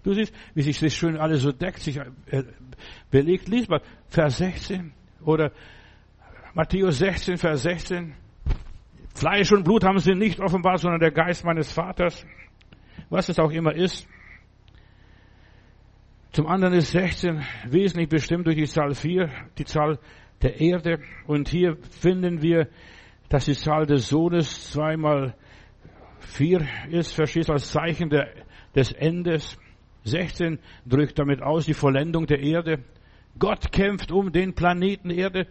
Du siehst, wie sich das schön alles so deckt, sich äh, belegt. Lies mal Vers 16 oder Matthäus 16, Vers 16. Fleisch und Blut haben sie nicht offenbart, sondern der Geist meines Vaters. Was es auch immer ist. Zum anderen ist 16 wesentlich bestimmt durch die Zahl 4, die Zahl der Erde. Und hier finden wir, dass die Zahl des Sohnes zweimal 4 ist, verstehst als Zeichen der, des Endes. 16 drückt damit aus die Vollendung der Erde. Gott kämpft um den Planeten Erde.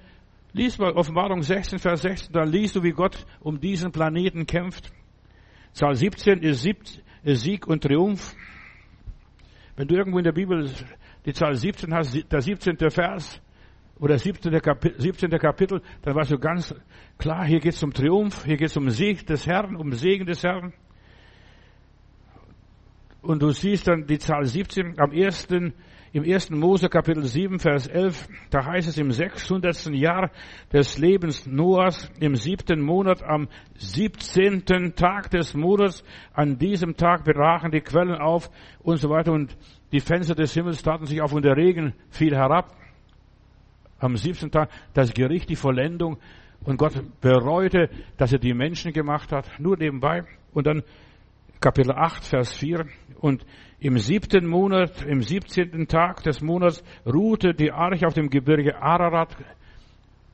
Lies mal Offenbarung 16, Vers 16, dann liest du, wie Gott um diesen Planeten kämpft. Zahl 17 ist Sieg und Triumph. Wenn du irgendwo in der Bibel die Zahl 17 hast, der 17. Vers oder 17. Kapitel, 17. Kapitel dann weißt du ganz klar, hier geht es um Triumph, hier geht es um Sieg des Herrn, um Segen des Herrn. Und du siehst dann die Zahl 17 am ersten, im ersten Mose Kapitel 7, Vers 11, da heißt es im 600. Jahr des Lebens Noahs, im siebten Monat, am 17. Tag des Monats, an diesem Tag brachen die Quellen auf und so weiter und die Fenster des Himmels taten sich auf und der Regen fiel herab. Am 17. Tag das Gericht, die Vollendung und Gott bereute, dass er die Menschen gemacht hat, nur nebenbei. Und dann Kapitel 8, Vers 4. Und im siebten Monat, im siebzehnten Tag des Monats ruhte die Arche auf dem Gebirge Ararat,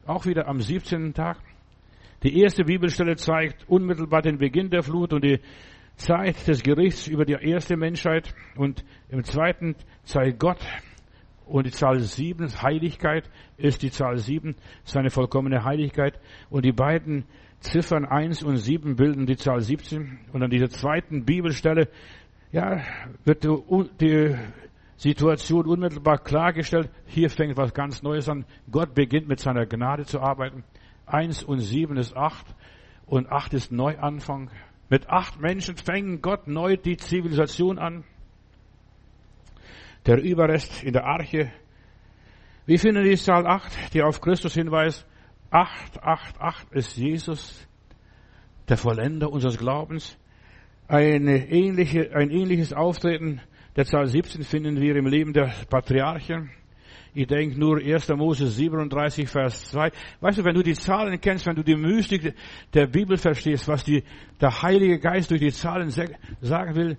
auch wieder am siebzehnten Tag. Die erste Bibelstelle zeigt unmittelbar den Beginn der Flut und die Zeit des Gerichts über die erste Menschheit. Und im zweiten zeigt Gott und die Zahl sieben, Heiligkeit ist die Zahl sieben, seine vollkommene Heiligkeit. Und die beiden Ziffern 1 und 7 bilden die Zahl 17. Und an dieser zweiten Bibelstelle, ja, wird die Situation unmittelbar klargestellt. Hier fängt was ganz Neues an. Gott beginnt mit seiner Gnade zu arbeiten. 1 und 7 ist 8 und 8 ist Neuanfang. Mit acht Menschen fängt Gott neu die Zivilisation an. Der Überrest in der Arche. Wir finden die Zahl 8, die auf Christus hinweist. 888 ist Jesus, der Vollender unseres Glaubens. Eine ähnliche, ein ähnliches Auftreten der Zahl 17 finden wir im Leben der Patriarchen. Ich denke nur 1. Mose 37, Vers 2. Weißt du, wenn du die Zahlen kennst, wenn du die Mystik der Bibel verstehst, was die, der Heilige Geist durch die Zahlen sagen will,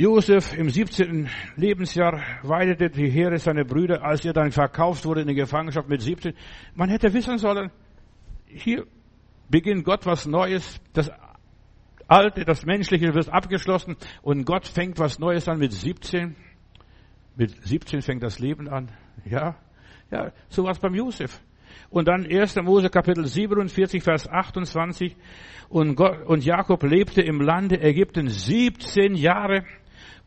Josef im 17. Lebensjahr weidete die Heere seiner Brüder, als er dann verkauft wurde in die Gefangenschaft mit 17. Man hätte wissen sollen, hier beginnt Gott was Neues, das Alte, das Menschliche wird abgeschlossen und Gott fängt was Neues an mit 17. Mit 17 fängt das Leben an. Ja, ja, so war es beim Josef. Und dann 1. Mose Kapitel 47, Vers 28. Und, Gott, und Jakob lebte im Lande Ägypten 17 Jahre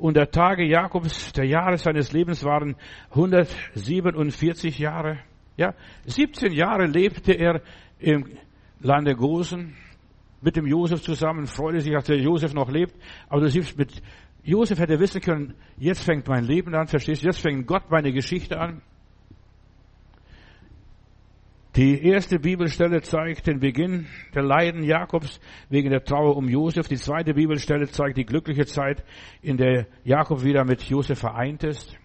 und der Tage Jakobs, der Jahre seines Lebens waren 147 Jahre. Ja, 17 Jahre lebte er im Lande Gosen. mit dem Josef zusammen, freute sich, dass der Josef noch lebt. Aber du siehst, mit Josef hätte wissen können, jetzt fängt mein Leben an, verstehst du? Jetzt fängt Gott meine Geschichte an. Die erste Bibelstelle zeigt den Beginn der Leiden Jakobs wegen der Trauer um Josef. Die zweite Bibelstelle zeigt die glückliche Zeit, in der Jakob wieder mit Josef vereint ist.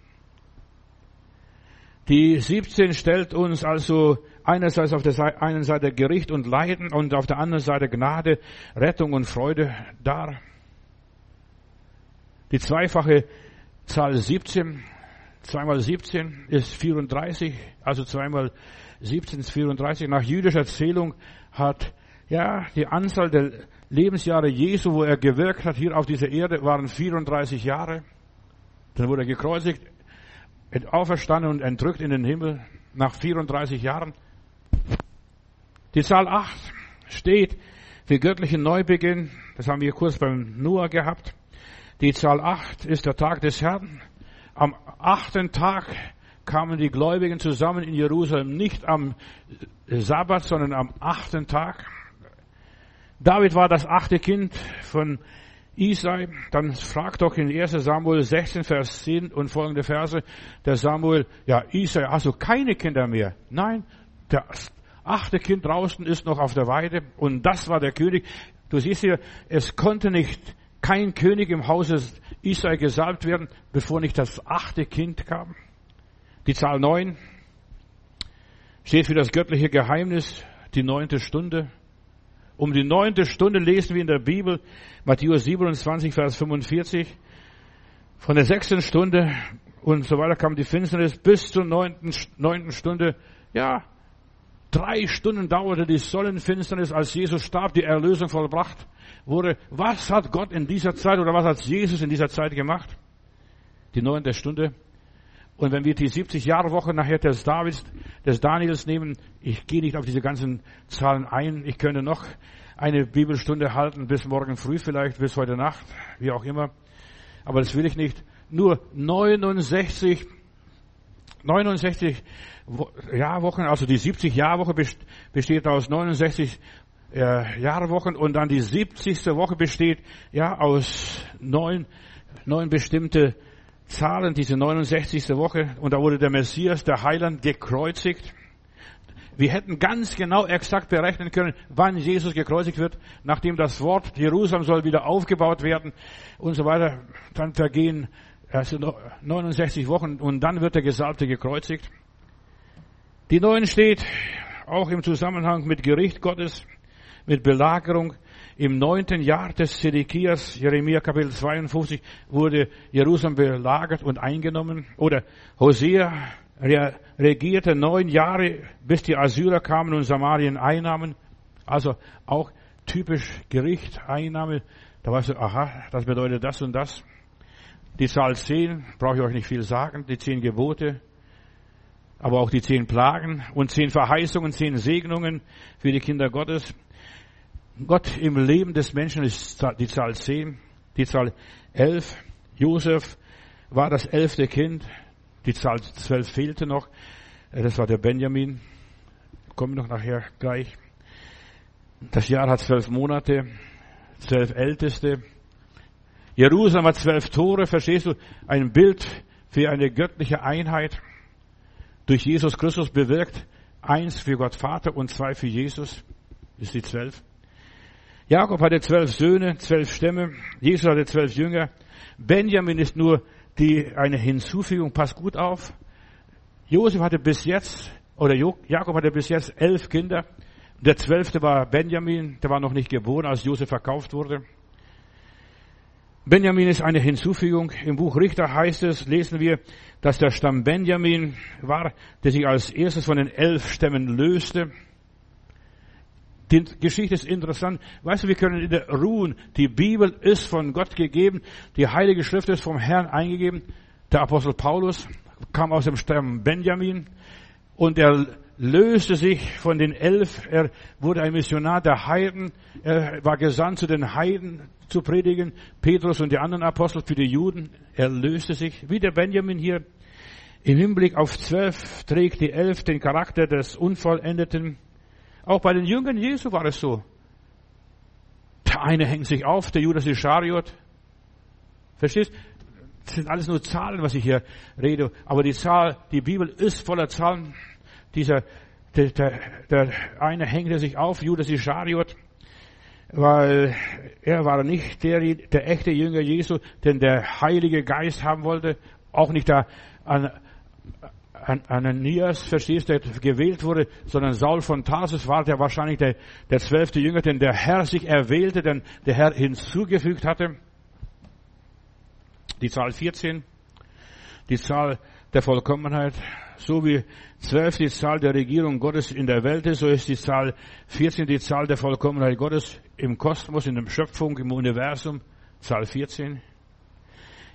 Die 17 stellt uns also einerseits auf der einen Seite Gericht und Leiden und auf der anderen Seite Gnade, Rettung und Freude dar. Die zweifache Zahl 17, zweimal 17 ist 34, also zweimal 17 ist 34. Nach jüdischer Erzählung hat ja die Anzahl der Lebensjahre Jesu, wo er gewirkt hat hier auf dieser Erde, waren 34 Jahre. Dann wurde er gekreuzigt, auferstanden und entrückt in den Himmel nach 34 Jahren. Die Zahl 8 steht für göttlichen Neubeginn. Das haben wir kurz beim Noah gehabt. Die Zahl 8 ist der Tag des Herrn. Am achten Tag kamen die Gläubigen zusammen in Jerusalem, nicht am Sabbat, sondern am achten Tag. David war das achte Kind von Isai. Dann fragt doch in 1 Samuel 16, Vers 10 und folgende Verse der Samuel, ja, Isai, hast du keine Kinder mehr? Nein, das achte Kind draußen ist noch auf der Weide und das war der König. Du siehst hier, es konnte nicht kein König im Hause Israel gesalbt werden, bevor nicht das achte Kind kam. Die Zahl neun steht für das göttliche Geheimnis, die neunte Stunde. Um die neunte Stunde lesen wir in der Bibel, Matthäus 27, Vers 45. Von der sechsten Stunde und so weiter kam die Finsternis bis zur neunten, neunten Stunde. Ja, drei Stunden dauerte die Sonnenfinsternis, als Jesus starb, die Erlösung vollbracht wurde, was hat Gott in dieser Zeit oder was hat Jesus in dieser Zeit gemacht? Die neunte Stunde. Und wenn wir die 70 Jahre Woche nachher des Davids, des Daniels nehmen, ich gehe nicht auf diese ganzen Zahlen ein. Ich könnte noch eine Bibelstunde halten bis morgen früh vielleicht, bis heute Nacht, wie auch immer. Aber das will ich nicht. Nur 69, 69 Jahrwochen, also die 70 Jahrwoche besteht aus 69 äh, Jahrwochen und dann die 70. Woche besteht ja aus neun, neun bestimmte Zahlen, diese 69. Woche und da wurde der Messias, der Heiland, gekreuzigt. Wir hätten ganz genau exakt berechnen können, wann Jesus gekreuzigt wird, nachdem das Wort Jerusalem soll wieder aufgebaut werden und so weiter. Dann vergehen also 69 Wochen und dann wird der Gesalbte gekreuzigt. Die Neuen steht auch im Zusammenhang mit Gericht Gottes mit Belagerung. Im neunten Jahr des Zedekias, Jeremia Kapitel 52, wurde Jerusalem belagert und eingenommen. Oder Hosea regierte neun Jahre, bis die Assyrer kamen und Samarien einnahmen. Also auch typisch Gericht, Einnahme. Da weißt du, aha, das bedeutet das und das. Die Zahl zehn, brauche ich euch nicht viel sagen, die zehn Gebote, aber auch die zehn Plagen und zehn Verheißungen, zehn Segnungen für die Kinder Gottes. Gott im Leben des Menschen ist die Zahl 10, die Zahl 11. Josef war das elfte Kind, die Zahl 12 fehlte noch. Äh, das war der Benjamin. Kommen noch nachher gleich. Das Jahr hat zwölf Monate, zwölf Älteste. Jerusalem hat zwölf Tore, verstehst du? Ein Bild für eine göttliche Einheit. Durch Jesus Christus bewirkt eins für Gott Vater und zwei für Jesus. Ist die zwölf. Jakob hatte zwölf Söhne, zwölf Stämme. Jesus hatte zwölf Jünger. Benjamin ist nur die, eine Hinzufügung. Pass gut auf. Josef hatte bis jetzt, oder Jakob hatte bis jetzt elf Kinder. Der zwölfte war Benjamin, der war noch nicht geboren, als Josef verkauft wurde. Benjamin ist eine Hinzufügung. Im Buch Richter heißt es, lesen wir, dass der Stamm Benjamin war, der sich als erstes von den elf Stämmen löste. Die Geschichte ist interessant. Weißt du, wir können in der ruhen. Die Bibel ist von Gott gegeben. Die Heilige Schrift ist vom Herrn eingegeben. Der Apostel Paulus kam aus dem Stamm Benjamin und er löste sich von den elf. Er wurde ein Missionar der Heiden. Er war gesandt zu den Heiden zu predigen. Petrus und die anderen Apostel für die Juden. Er löste sich, wie der Benjamin hier. Im Hinblick auf zwölf trägt die elf den Charakter des Unvollendeten. Auch bei den Jüngern Jesu war es so. Der eine hängt sich auf, der Judas Ischariot. Verstehst? Das sind alles nur Zahlen, was ich hier rede. Aber die Zahl, die Bibel ist voller Zahlen. Dieser, der, der, der eine hängte sich auf, Judas Ischariot, weil er war nicht der, der echte Jünger Jesu, den der Heilige Geist haben wollte. Auch nicht an, an, Ananias, verstehst du, der gewählt wurde, sondern Saul von Tarsus war der wahrscheinlich der, der zwölfte Jünger, den der Herr sich erwählte, den der Herr hinzugefügt hatte. Die Zahl 14, die Zahl der Vollkommenheit, so wie 12 die Zahl der Regierung Gottes in der Welt ist, so ist die Zahl 14 die Zahl der Vollkommenheit Gottes im Kosmos, in der Schöpfung, im Universum, Zahl 14.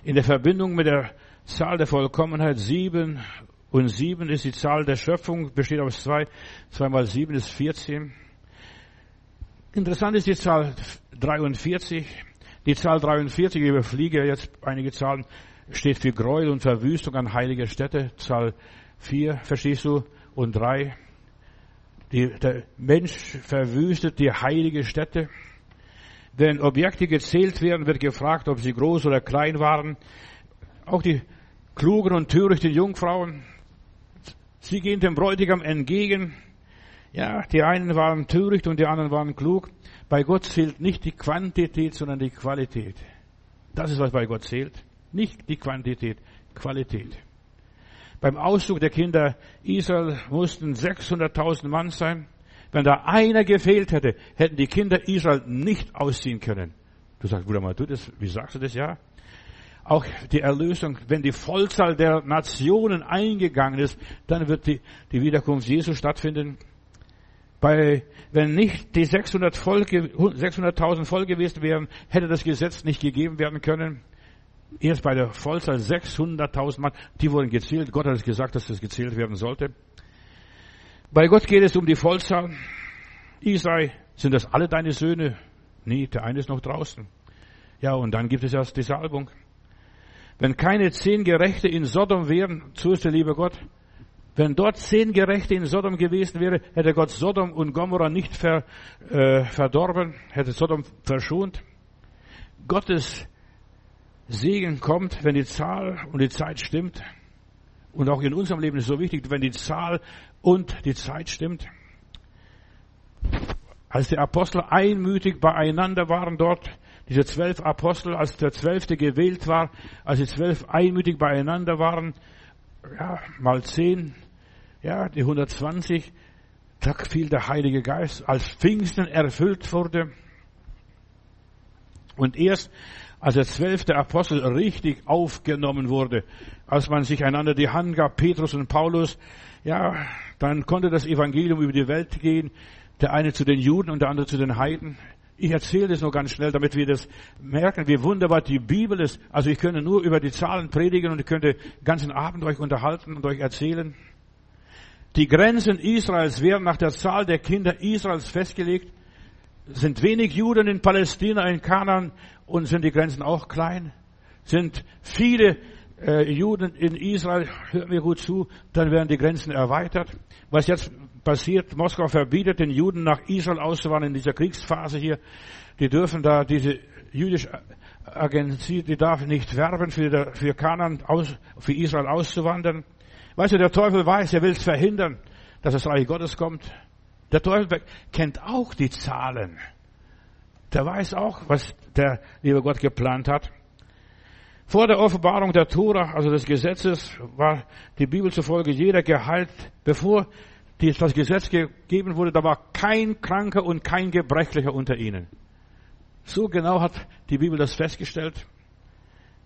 In der Verbindung mit der Zahl der Vollkommenheit 7 und 7 ist die Zahl der Schöpfung, besteht aus 2, 2 mal 7 ist 14. Interessant ist die Zahl 43. Die Zahl 43, ich überfliege jetzt einige Zahlen, steht für Gräuel und Verwüstung an heiliger Städte. Zahl 4, verstehst du? Und 3. Die, der Mensch verwüstet die heilige Stätte. Wenn Objekte gezählt werden, wird gefragt, ob sie groß oder klein waren. Auch die klugen und törichten Jungfrauen, sie gehen dem Bräutigam entgegen. Ja, die einen waren töricht und die anderen waren klug. Bei Gott zählt nicht die Quantität, sondern die Qualität. Das ist, was bei Gott zählt. Nicht die Quantität, Qualität. Beim Auszug der Kinder Israel mussten 600.000 Mann sein. Wenn da einer gefehlt hätte, hätten die Kinder Israel nicht ausziehen können. Du sagst, Bruder mal, du das, wie sagst du das? Ja. Auch die Erlösung, wenn die Vollzahl der Nationen eingegangen ist, dann wird die, die Wiederkunft Jesu stattfinden. Bei, wenn nicht die 600 600.000 voll gewesen wären, hätte das Gesetz nicht gegeben werden können. Erst bei der Vollzahl 600.000 Mann, die wurden gezählt. Gott hat es gesagt, dass das gezählt werden sollte. Bei Gott geht es um die Vollzahl. Isai, sind das alle deine Söhne? Nee, der eine ist noch draußen. Ja, und dann gibt es erst die Salbung. Wenn keine zehn Gerechte in Sodom wären, der liebe Gott, wenn dort zehn Gerechte in Sodom gewesen wäre, hätte Gott Sodom und Gomorra nicht ver, äh, verdorben, hätte Sodom verschont. Gottes Segen kommt, wenn die Zahl und die Zeit stimmt. Und auch in unserem Leben ist es so wichtig, wenn die Zahl und die Zeit stimmt. Als die Apostel einmütig beieinander waren dort, diese zwölf Apostel, als der zwölfte gewählt war, als die zwölf einmütig beieinander waren, ja, mal zehn, ja, die 120, da fiel der Heilige Geist, als Pfingsten erfüllt wurde. Und erst als der zwölfte Apostel richtig aufgenommen wurde, als man sich einander die Hand gab, Petrus und Paulus, ja, dann konnte das Evangelium über die Welt gehen, der eine zu den Juden und der andere zu den Heiden. Ich erzähle das nur ganz schnell, damit wir das merken, wie wunderbar die Bibel ist. Also ich könnte nur über die Zahlen predigen und ich könnte den ganzen Abend euch unterhalten und euch erzählen. Die Grenzen Israels werden nach der Zahl der Kinder Israels festgelegt. Sind wenig Juden in Palästina, in Kanaan und sind die Grenzen auch klein? Sind viele äh, Juden in Israel, hört mir gut zu, dann werden die Grenzen erweitert. Was jetzt passiert. Moskau verbietet den Juden nach Israel auszuwandern in dieser Kriegsphase hier. Die dürfen da diese jüdische Agentur, die darf nicht werben für, für Kanan, aus, für Israel auszuwandern. Weißt du, der Teufel weiß, er will es verhindern, dass das Reich Gottes kommt. Der Teufel kennt auch die Zahlen. Der weiß auch, was der liebe Gott geplant hat. Vor der Offenbarung der Tora, also des Gesetzes, war die Bibel zufolge jeder geheilt, bevor das Gesetz gegeben wurde, da war kein Kranker und kein Gebrechlicher unter ihnen. So genau hat die Bibel das festgestellt.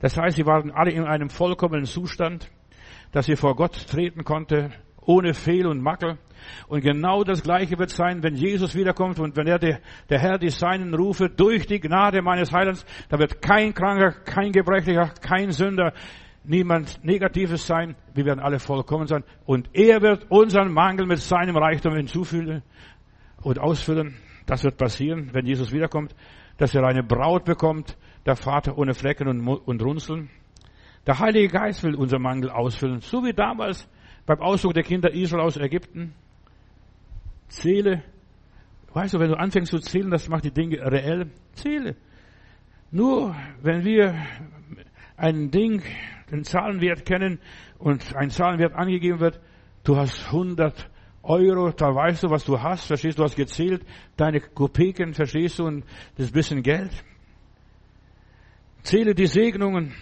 Das heißt, sie waren alle in einem vollkommenen Zustand, dass sie vor Gott treten konnte, ohne Fehl und Makel. Und genau das Gleiche wird sein, wenn Jesus wiederkommt und wenn er der, der Herr die Seinen rufe, durch die Gnade meines Heilands, da wird kein Kranker, kein Gebrechlicher, kein Sünder niemand Negatives sein. Wir werden alle vollkommen sein. Und er wird unseren Mangel mit seinem Reichtum hinzufügen und ausfüllen. Das wird passieren, wenn Jesus wiederkommt, dass er eine Braut bekommt, der Vater ohne Flecken und, und Runzeln. Der Heilige Geist will unseren Mangel ausfüllen, so wie damals beim Auszug der Kinder Israel aus Ägypten. Zähle Weißt du, wenn du anfängst zu zählen, das macht die Dinge reell. Zähle. Nur wenn wir ein Ding, den Zahlenwert kennen und ein Zahlenwert angegeben wird, du hast 100 Euro, da weißt du, was du hast, verstehst du, hast gezählt, deine Kopeken, verstehst du, und das bisschen Geld. Zähle die Segnungen.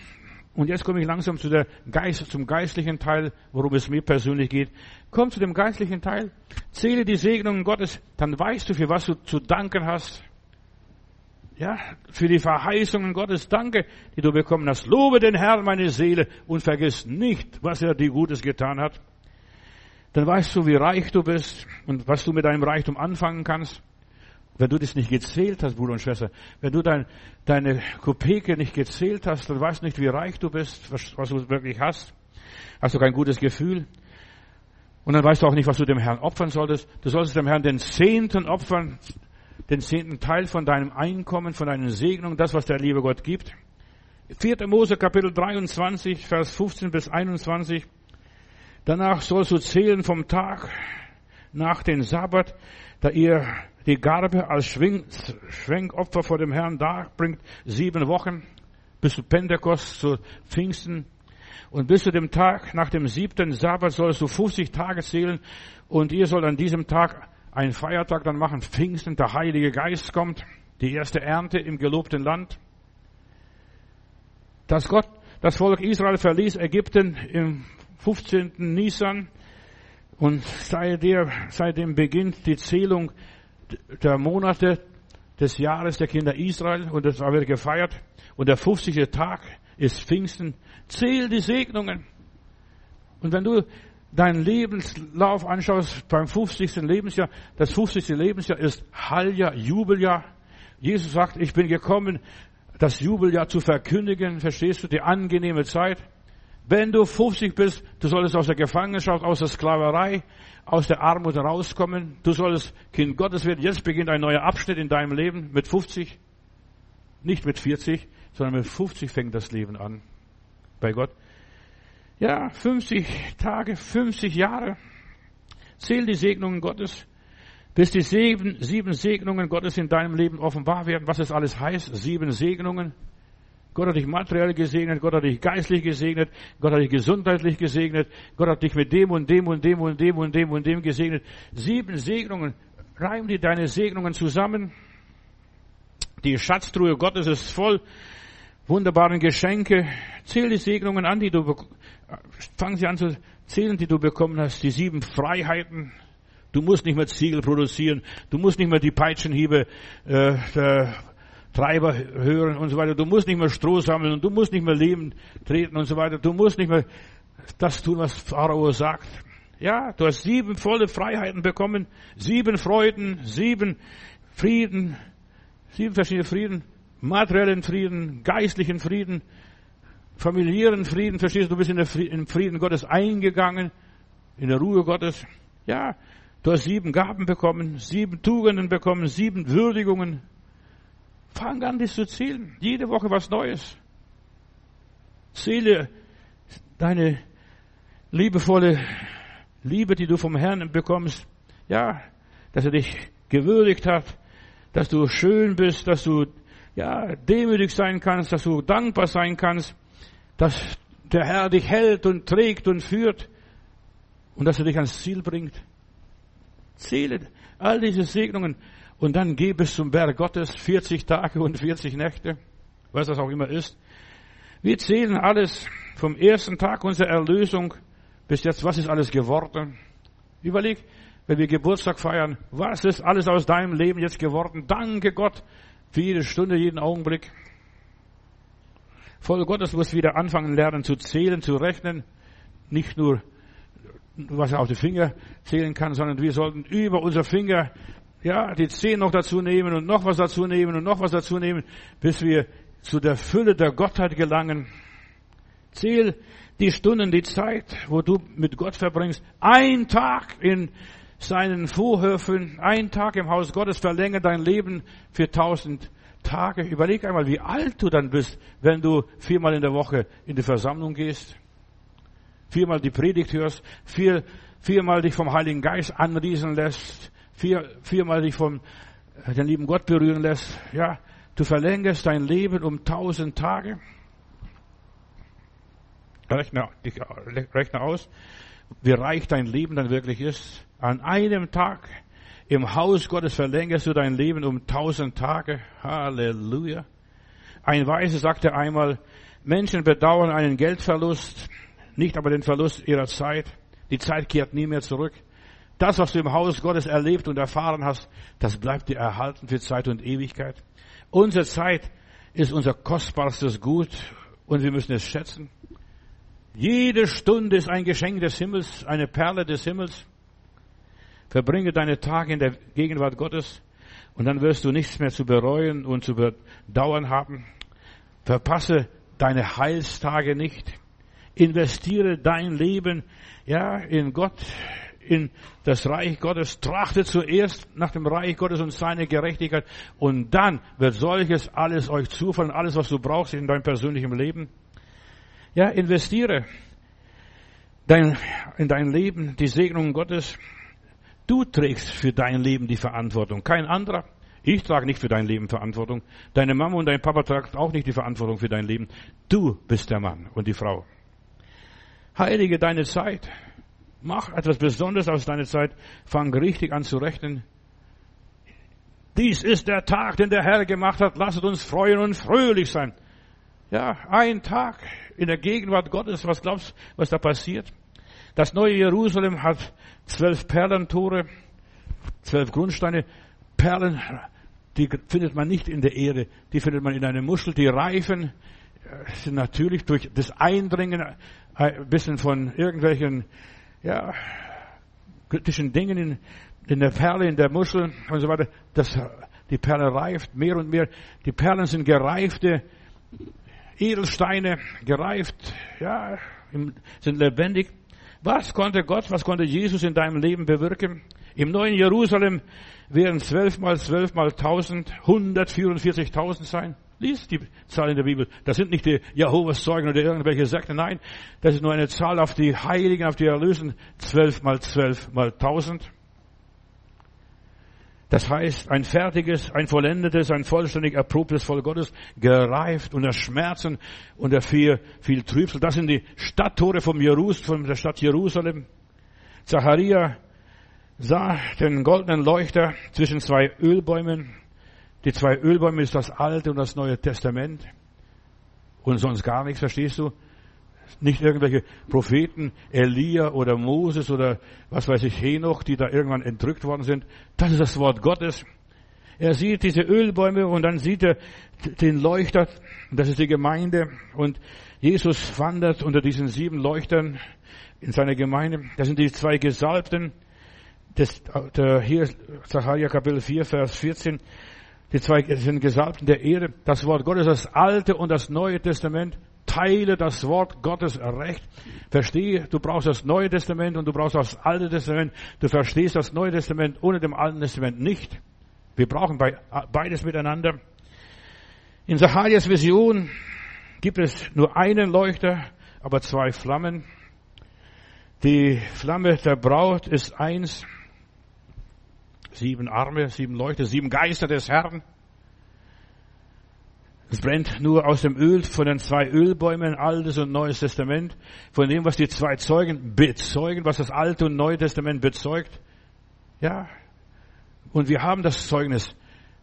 Und jetzt komme ich langsam zu der Geist, zum geistlichen Teil, worum es mir persönlich geht. Komm zu dem geistlichen Teil. Zähle die Segnungen Gottes, dann weißt du, für was du zu danken hast. Ja, für die Verheißungen Gottes danke, die du bekommen hast. Lobe den Herrn, meine Seele, und vergiss nicht, was er dir Gutes getan hat. Dann weißt du, wie reich du bist und was du mit deinem Reichtum anfangen kannst. Wenn du das nicht gezählt hast, Bruder und Schwester, wenn du dein, deine Kopeke nicht gezählt hast, dann weißt du nicht, wie reich du bist, was, was du wirklich hast. Hast du kein gutes Gefühl. Und dann weißt du auch nicht, was du dem Herrn opfern solltest. Du solltest dem Herrn den Zehnten opfern den zehnten Teil von deinem Einkommen, von deinen Segnungen, das, was der liebe Gott gibt. 4. Mose Kapitel 23, Vers 15 bis 21. Danach sollst du zählen vom Tag nach den Sabbat, da ihr die Garbe als Schwenkopfer vor dem Herrn darbringt, sieben Wochen, bis zu Pentekost, zu Pfingsten. Und bis zu dem Tag nach dem siebten Sabbat sollst du 50 Tage zählen und ihr sollt an diesem Tag einen Feiertag dann machen, Pfingsten, der Heilige Geist kommt, die erste Ernte im gelobten Land. Dass Gott, das Volk Israel verließ Ägypten im 15. Nisan und seitdem, seitdem beginnt die Zählung der Monate des Jahres der Kinder Israel und das wird gefeiert. Und der 50. Tag ist Pfingsten. Zähl die Segnungen. Und wenn du deinen Lebenslauf anschaust beim 50. Lebensjahr, das 50. Lebensjahr ist Halljahr, Jubeljahr. Jesus sagt, ich bin gekommen, das Jubeljahr zu verkündigen. Verstehst du? Die angenehme Zeit. Wenn du 50 bist, du solltest aus der Gefangenschaft, aus der Sklaverei, aus der Armut rauskommen. Du solltest Kind Gottes werden. Jetzt beginnt ein neuer Abschnitt in deinem Leben mit 50. Nicht mit 40, sondern mit 50 fängt das Leben an. Bei Gott. Ja, 50 Tage, 50 Jahre. Zähl die Segnungen Gottes, bis die sieben, sieben Segnungen Gottes in deinem Leben offenbar werden, was es alles heißt. Sieben Segnungen. Gott hat dich materiell gesegnet, Gott hat dich geistlich gesegnet, Gott hat dich gesundheitlich gesegnet, Gott hat dich mit dem und dem und dem und dem und dem und dem gesegnet. Sieben Segnungen. Reim dir deine Segnungen zusammen. Die Schatztruhe Gottes ist voll wunderbaren Geschenke. Zähl die Segnungen an, die du Fang sie an zu zählen, die du bekommen hast, die sieben Freiheiten. Du musst nicht mehr Ziegel produzieren, du musst nicht mehr die Peitschenhiebe äh, der Treiber hören und so weiter. Du musst nicht mehr Stroh sammeln und du musst nicht mehr Leben treten und so weiter. Du musst nicht mehr das tun, was Pharao sagt. Ja, du hast sieben volle Freiheiten bekommen, sieben Freuden, sieben Frieden, sieben verschiedene Frieden, materiellen Frieden, geistlichen Frieden, familiären Frieden, verstehst du, du bist in den Frieden Gottes eingegangen, in der Ruhe Gottes. Ja, du hast sieben Gaben bekommen, sieben Tugenden bekommen, sieben Würdigungen. Fang an, dies zu zählen. Jede Woche was Neues. Zähle deine liebevolle Liebe, die du vom Herrn bekommst. Ja, dass er dich gewürdigt hat, dass du schön bist, dass du ja demütig sein kannst, dass du dankbar sein kannst dass der Herr dich hält und trägt und führt und dass er dich ans Ziel bringt. Zähle all diese Segnungen und dann geh bis zum Berg Gottes 40 Tage und 40 Nächte, was das auch immer ist. Wir zählen alles vom ersten Tag unserer Erlösung bis jetzt, was ist alles geworden. Überleg, wenn wir Geburtstag feiern, was ist alles aus deinem Leben jetzt geworden? Danke Gott für jede Stunde, jeden Augenblick. Voll Gottes muss wieder anfangen lernen zu zählen, zu rechnen. Nicht nur, was er auf die Finger zählen kann, sondern wir sollten über unsere Finger, ja, die zehn noch dazu nehmen und noch was dazu nehmen und noch was dazu nehmen, bis wir zu der Fülle der Gottheit gelangen. Zähl die Stunden, die Zeit, wo du mit Gott verbringst. Ein Tag in seinen Vorhöfen, ein Tag im Haus Gottes verlängert dein Leben für tausend Tage. Überleg einmal, wie alt du dann bist, wenn du viermal in der Woche in die Versammlung gehst, viermal die Predigt hörst, vier, viermal dich vom Heiligen Geist anriesen lässt, vier, viermal dich vom äh, den lieben Gott berühren lässt, ja, du verlängerst dein Leben um tausend Tage. Rechne, rechne aus, wie reich dein Leben dann wirklich ist. An einem Tag im Haus Gottes verlängerst du dein Leben um tausend Tage. Halleluja. Ein Weise sagte einmal, Menschen bedauern einen Geldverlust, nicht aber den Verlust ihrer Zeit. Die Zeit kehrt nie mehr zurück. Das, was du im Haus Gottes erlebt und erfahren hast, das bleibt dir erhalten für Zeit und Ewigkeit. Unsere Zeit ist unser kostbarstes Gut und wir müssen es schätzen. Jede Stunde ist ein Geschenk des Himmels, eine Perle des Himmels. Verbringe deine Tage in der Gegenwart Gottes und dann wirst du nichts mehr zu bereuen und zu bedauern haben. Verpasse deine Heilstage nicht. Investiere dein Leben, ja, in Gott, in das Reich Gottes. Trachte zuerst nach dem Reich Gottes und seine Gerechtigkeit und dann wird solches alles euch zufallen, alles was du brauchst in deinem persönlichen Leben. Ja, investiere dein, in dein Leben die Segnung Gottes. Du trägst für dein Leben die Verantwortung, kein anderer. Ich trage nicht für dein Leben Verantwortung. Deine Mama und dein Papa tragen auch nicht die Verantwortung für dein Leben. Du bist der Mann und die Frau. Heilige deine Zeit. Mach etwas Besonderes aus deiner Zeit. Fang richtig an zu rechnen. Dies ist der Tag, den der Herr gemacht hat. Lasst uns freuen und fröhlich sein. Ja, ein Tag in der Gegenwart Gottes. Was glaubst du, was da passiert? Das neue Jerusalem hat zwölf Perlentore, zwölf Grundsteine. Perlen, die findet man nicht in der Erde. Die findet man in einer Muschel. Die reifen äh, sind natürlich durch das Eindringen ein bisschen von irgendwelchen, ja, kritischen Dingen in, in der Perle, in der Muschel und so weiter. Das, die Perle reift mehr und mehr. Die Perlen sind gereifte Edelsteine, gereift, ja, sind lebendig. Was konnte Gott, was konnte Jesus in deinem Leben bewirken? Im neuen Jerusalem werden zwölf mal zwölf mal tausend, 144.000 sein. Lies die Zahl in der Bibel. Das sind nicht die Jehovas Zeugen oder irgendwelche Sekten. Nein, das ist nur eine Zahl auf die Heiligen, auf die Erlösen. Zwölf mal zwölf mal tausend. Das heißt, ein fertiges, ein vollendetes, ein vollständig erprobtes Volk Gottes, gereift unter Schmerzen, unter viel, viel Trübsal. Das sind die Stadttore vom Jerus, von der Stadt Jerusalem. Zacharia sah den goldenen Leuchter zwischen zwei Ölbäumen die zwei Ölbäume ist das Alte und das Neue Testament. Und sonst gar nichts, verstehst du? Nicht irgendwelche Propheten, Elia oder Moses oder was weiß ich, Henoch, die da irgendwann entrückt worden sind. Das ist das Wort Gottes. Er sieht diese Ölbäume und dann sieht er den Leuchter, das ist die Gemeinde. Und Jesus wandert unter diesen sieben Leuchtern in seiner Gemeinde. Das sind die zwei Gesalbten. Das, der, hier, Zachariah Kapitel 4, Vers 14. Die zwei sind Gesalbten der Erde. Das Wort Gottes, das Alte und das Neue Testament. Teile das Wort Gottes recht. Verstehe, du brauchst das Neue Testament und du brauchst das Alte Testament. Du verstehst das Neue Testament ohne dem Alten Testament nicht. Wir brauchen beides miteinander. In Zacharias Vision gibt es nur einen Leuchter, aber zwei Flammen. Die Flamme der Braut ist eins sieben Arme, sieben Leuchter, sieben Geister des Herrn. Es brennt nur aus dem Öl von den zwei Ölbäumen, Altes und Neues Testament, von dem, was die zwei Zeugen bezeugen, was das Alte und Neue Testament bezeugt. Ja. Und wir haben das Zeugnis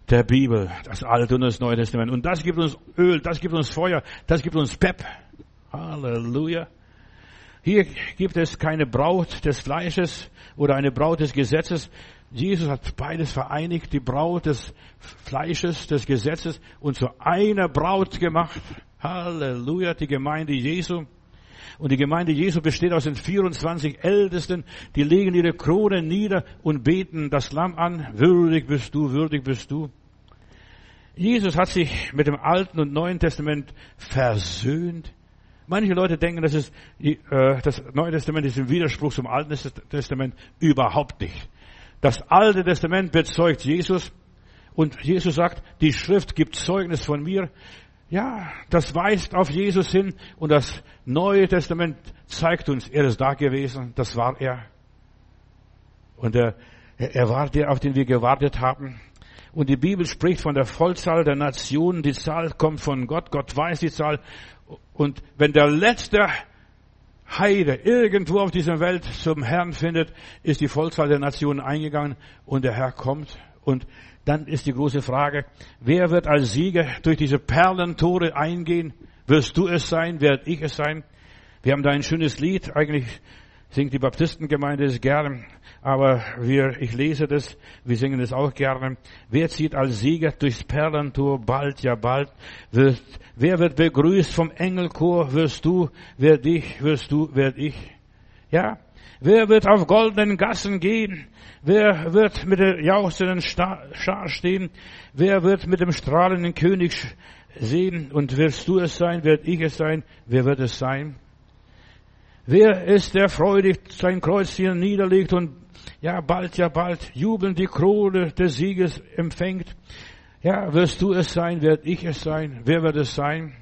der Bibel, das Alte und das Neue Testament. Und das gibt uns Öl, das gibt uns Feuer, das gibt uns Pep. Halleluja. Hier gibt es keine Braut des Fleisches oder eine Braut des Gesetzes, Jesus hat beides vereinigt, die Braut des Fleisches, des Gesetzes und zu einer Braut gemacht. Halleluja, die Gemeinde Jesu. Und die Gemeinde Jesu besteht aus den 24 Ältesten, die legen ihre Krone nieder und beten das Lamm an. Würdig bist du, würdig bist du. Jesus hat sich mit dem Alten und Neuen Testament versöhnt. Manche Leute denken, das, ist, äh, das Neue Testament ist im Widerspruch zum Alten Testament. Überhaupt nicht. Das Alte Testament bezeugt Jesus und Jesus sagt, die Schrift gibt Zeugnis von mir. Ja, das weist auf Jesus hin und das Neue Testament zeigt uns, er ist da gewesen, das war er. Und er, Er war der, auf den wir gewartet haben. Und die Bibel spricht von der Vollzahl der Nationen. Die Zahl kommt von Gott. Gott weiß die Zahl. Und wenn der letzte Heide irgendwo auf dieser Welt zum Herrn findet, ist die Vollzahl der Nationen eingegangen und der Herr kommt. Und dann ist die große Frage, wer wird als Sieger durch diese Perlentore eingehen? Wirst du es sein? Werd ich es sein? Wir haben da ein schönes Lied, eigentlich singt die Baptistengemeinde es gern, aber wir, ich lese das, wir singen es auch gerne. Wer zieht als Sieger durchs Perlentor bald, ja bald? Wird, wer wird begrüßt vom Engelchor? Wirst du, wer dich, wirst du, werd ich? Ja? Wer wird auf goldenen Gassen gehen? Wer wird mit der jauchzenden Schar stehen? Wer wird mit dem strahlenden König sehen? Und wirst du es sein? Werd ich es sein? Wer wird es sein? Wer ist der freudig sein Kreuz hier niederlegt und ja, bald, ja, bald jubelnd die Krone des Sieges empfängt? Ja, wirst du es sein? Werd ich es sein? Wer wird es sein?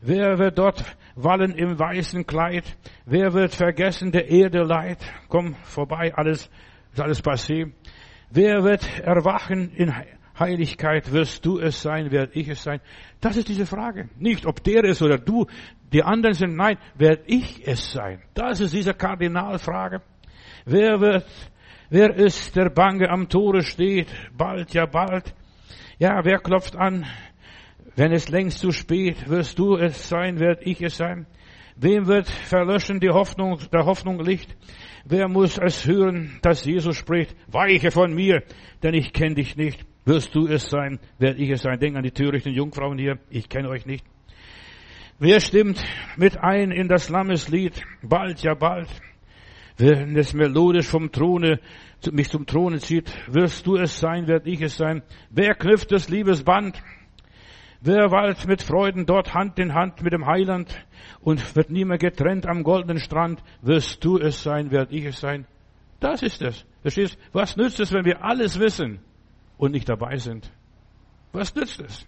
Wer wird dort wallen im weißen Kleid? Wer wird vergessen der Erde Leid? Komm vorbei, alles, ist alles passé. Wer wird erwachen in Heiligkeit? Wirst du es sein? Werd ich es sein? Das ist diese Frage. Nicht, ob der ist oder du. Die anderen sind, nein, werd ich es sein? Das ist diese Kardinalfrage. Wer wird, wer ist der Bange am Tore steht? Bald, ja bald. Ja, wer klopft an? Wenn es längst zu spät, wirst du es sein, werd ich es sein? Wem wird verlöschen die Hoffnung, der Hoffnung Licht? Wer muss es hören, dass Jesus spricht, weiche von mir, denn ich kenne dich nicht. Wirst du es sein, werd ich es sein. Denk an die törichten Jungfrauen hier, ich kenne euch nicht. Wer stimmt mit ein in das Lammeslied? Bald, ja bald. Wenn es melodisch vom Throne, mich zum Throne zieht, wirst du es sein, werd ich es sein. Wer knüpft das Liebesband? Wer weilt mit Freuden dort Hand in Hand mit dem Heiland und wird nie mehr getrennt am goldenen Strand? Wirst du es sein, werd ich es sein? Das ist es. Verstehst? Was nützt es, wenn wir alles wissen und nicht dabei sind? Was nützt es?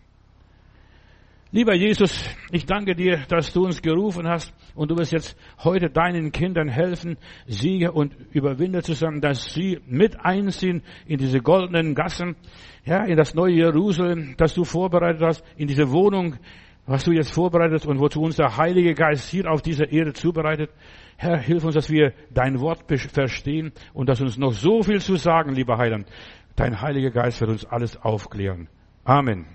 Lieber Jesus, ich danke dir, dass du uns gerufen hast und du wirst jetzt heute deinen Kindern helfen, Sieger und Überwinder zu sein, dass sie mit einziehen in diese goldenen Gassen, ja, in das neue Jerusalem, das du vorbereitet hast, in diese Wohnung, was du jetzt vorbereitet und wozu uns der Heilige Geist hier auf dieser Erde zubereitet. Herr, hilf uns, dass wir dein Wort verstehen und dass uns noch so viel zu sagen, lieber Heiland. Dein Heiliger Geist wird uns alles aufklären. Amen.